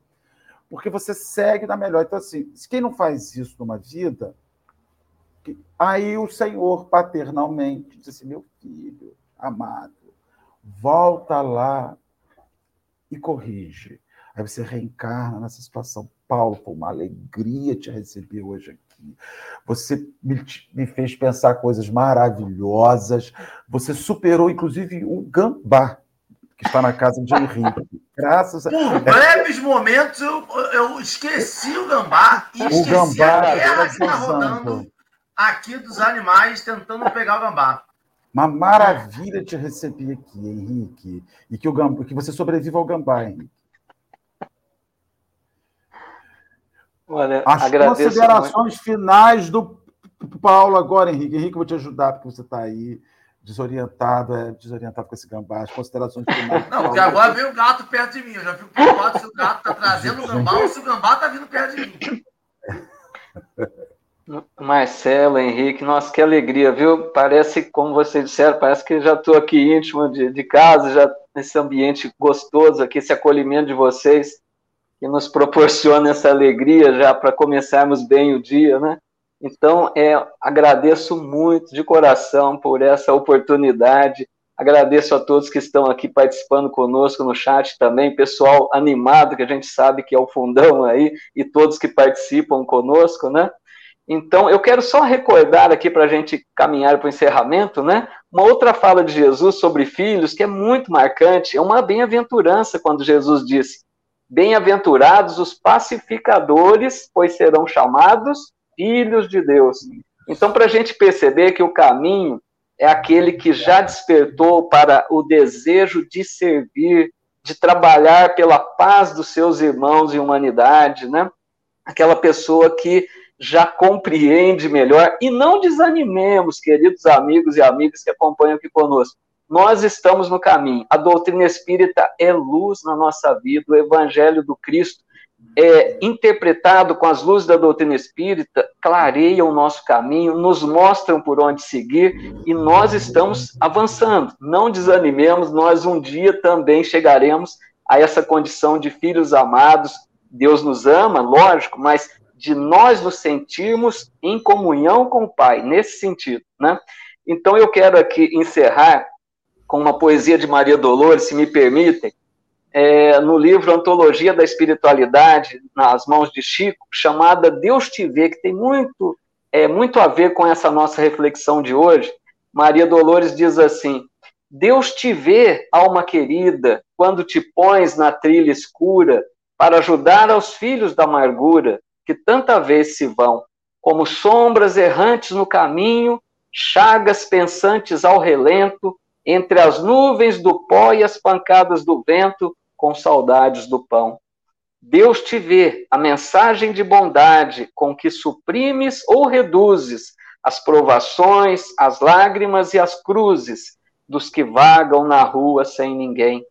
Porque você segue na melhor. Então, assim, quem não faz isso numa vida, aí o Senhor paternalmente diz assim: meu filho amado, volta lá e corrige. Aí você reencarna nessa situação. Paulo, foi uma alegria te receber hoje aqui. Você me, me fez pensar coisas maravilhosas. Você superou, inclusive, o gambá que está na casa de Henrique. Graças a Por breves momentos eu, eu esqueci o gambá e esqueci o gambá a guerra que está rodando aqui dos animais tentando pegar o gambá. Uma maravilha te receber aqui, Henrique. E que, o gambá, que você sobreviva ao gambá, Henrique. Olha, As considerações muito. finais do Paulo agora, Henrique. Henrique, eu vou te ajudar, porque você está aí desorientado, é, desorientado com esse gambá. As considerações finais. Não, porque agora vem o gato perto de mim. Eu já fico preocupado se o gato está trazendo o gambá ou se o gambá está vindo perto de mim. Marcelo, Henrique, nossa, que alegria, viu? Parece, como vocês disseram, parece que já estou aqui íntimo de, de casa, já nesse ambiente gostoso aqui, esse acolhimento de vocês que nos proporciona essa alegria já para começarmos bem o dia, né? Então, é, agradeço muito de coração por essa oportunidade. Agradeço a todos que estão aqui participando conosco no chat também, pessoal animado, que a gente sabe que é o fundão aí, e todos que participam conosco, né? Então, eu quero só recordar aqui para a gente caminhar para o encerramento, né? Uma outra fala de Jesus sobre filhos que é muito marcante, é uma bem-aventurança quando Jesus disse: Bem-aventurados os pacificadores, pois serão chamados filhos de Deus. Então, para a gente perceber que o caminho é aquele que já despertou para o desejo de servir, de trabalhar pela paz dos seus irmãos e humanidade, né? Aquela pessoa que já compreende melhor e não desanimemos, queridos amigos e amigas que acompanham aqui conosco nós estamos no caminho. A doutrina espírita é luz na nossa vida, o evangelho do Cristo é interpretado com as luzes da doutrina espírita, clareia o nosso caminho, nos mostram por onde seguir e nós estamos avançando. Não desanimemos, nós um dia também chegaremos a essa condição de filhos amados. Deus nos ama, lógico, mas de nós nos sentirmos em comunhão com o Pai, nesse sentido, né? Então eu quero aqui encerrar com uma poesia de Maria Dolores, se me permitem, é, no livro Antologia da Espiritualidade, nas mãos de Chico, chamada Deus te vê, que tem muito, é, muito a ver com essa nossa reflexão de hoje. Maria Dolores diz assim: Deus te vê, alma querida, quando te pões na trilha escura para ajudar aos filhos da amargura que tanta vez se vão, como sombras errantes no caminho, chagas pensantes ao relento, entre as nuvens do pó e as pancadas do vento, com saudades do pão. Deus te vê a mensagem de bondade com que suprimes ou reduzes as provações, as lágrimas e as cruzes dos que vagam na rua sem ninguém.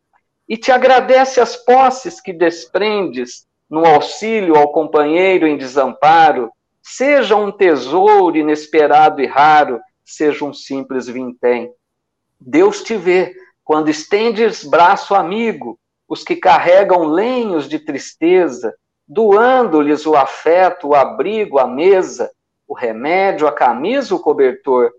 E te agradece as posses que desprendes no auxílio ao companheiro em desamparo, seja um tesouro inesperado e raro, seja um simples vintém. Deus te vê quando estendes braço amigo, os que carregam lenhos de tristeza, doando-lhes o afeto, o abrigo, a mesa, o remédio, a camisa, o cobertor,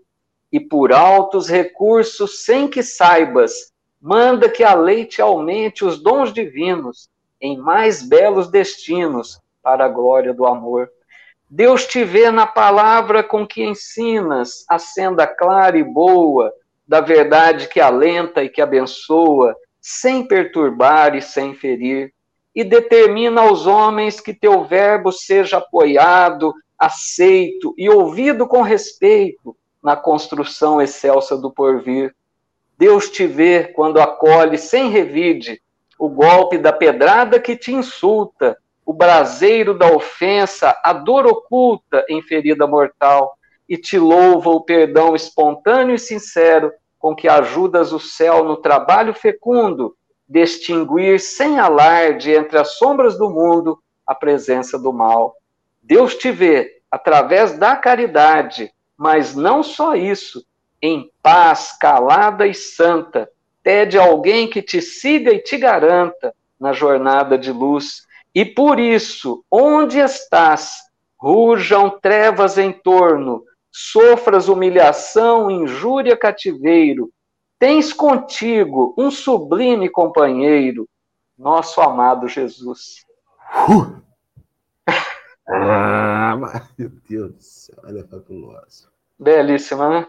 e por altos recursos, sem que saibas, manda que a lei te aumente os dons divinos em mais belos destinos para a glória do amor. Deus te vê na palavra com que ensinas a senda clara e boa da verdade que alenta e que abençoa, sem perturbar e sem ferir, e determina aos homens que teu verbo seja apoiado, aceito e ouvido com respeito na construção excelsa do porvir. Deus te vê quando acolhe sem revide o golpe da pedrada que te insulta, o braseiro da ofensa, a dor oculta em ferida mortal, e te louva o perdão espontâneo e sincero com que ajudas o céu no trabalho fecundo, distinguir sem alarde entre as sombras do mundo a presença do mal. Deus te vê através da caridade, mas não só isso, em paz calada e santa, pede alguém que te siga e te garanta na jornada de luz e por isso, onde estás, rujam trevas em torno, sofras humilhação, injúria, cativeiro, tens contigo um sublime companheiro, nosso amado Jesus. Uh! ah, meu Deus do céu, ela é fabulosa. Belíssima, né?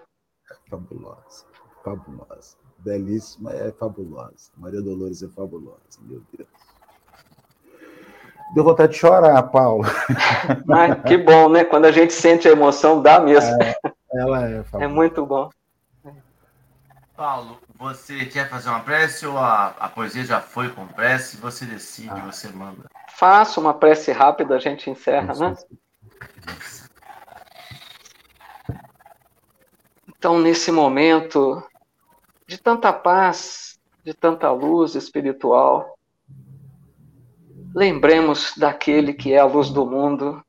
Fabulosa, fabulosa. Belíssima, é fabulosa. Maria Dolores é fabulosa, meu Deus. Deu vontade de chorar, Paulo. (laughs) Ai, que bom, né? Quando a gente sente a emoção, dá mesmo. É, ela é. É muito bom. Paulo, você quer fazer uma prece ou a, a poesia já foi com prece? Você decide, ah. você manda. Faça uma prece rápida, a gente encerra, né? Então, nesse momento de tanta paz, de tanta luz espiritual, lembremos daquele que é a luz do mundo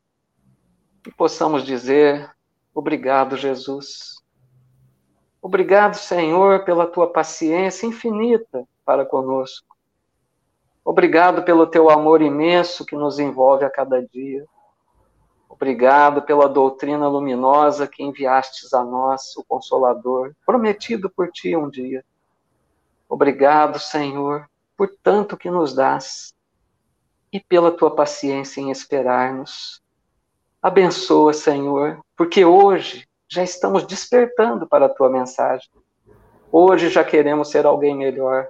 e possamos dizer: Obrigado, Jesus. Obrigado, Senhor, pela tua paciência infinita para conosco. Obrigado pelo teu amor imenso que nos envolve a cada dia. Obrigado pela doutrina luminosa que enviastes a nós, o Consolador, prometido por ti um dia. Obrigado, Senhor, por tanto que nos dás e pela tua paciência em esperar-nos. Abençoa, Senhor, porque hoje já estamos despertando para a tua mensagem. Hoje já queremos ser alguém melhor.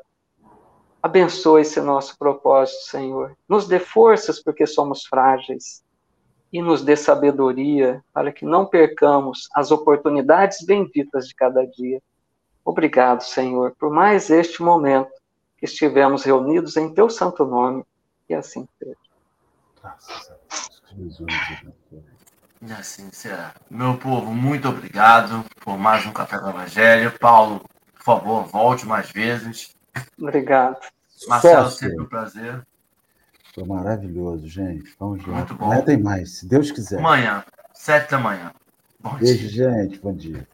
Abençoa esse nosso propósito, Senhor. Nos dê forças porque somos frágeis e nos dê sabedoria para que não percamos as oportunidades benditas de cada dia. Obrigado, Senhor, por mais este momento que estivemos reunidos em teu santo nome e assim seja. Graças a Deus. Jesus. E assim será. Meu povo, muito obrigado por mais um Café do Evangelho. Paulo, por favor, volte mais vezes. Obrigado. Marcelo, Sócio. sempre um prazer. Foi maravilhoso, gente. Vamos lá. Muito bom. Amanhã tem mais, se Deus quiser. Amanhã, sete da manhã. Bom Beijo, dia. gente. Bom dia.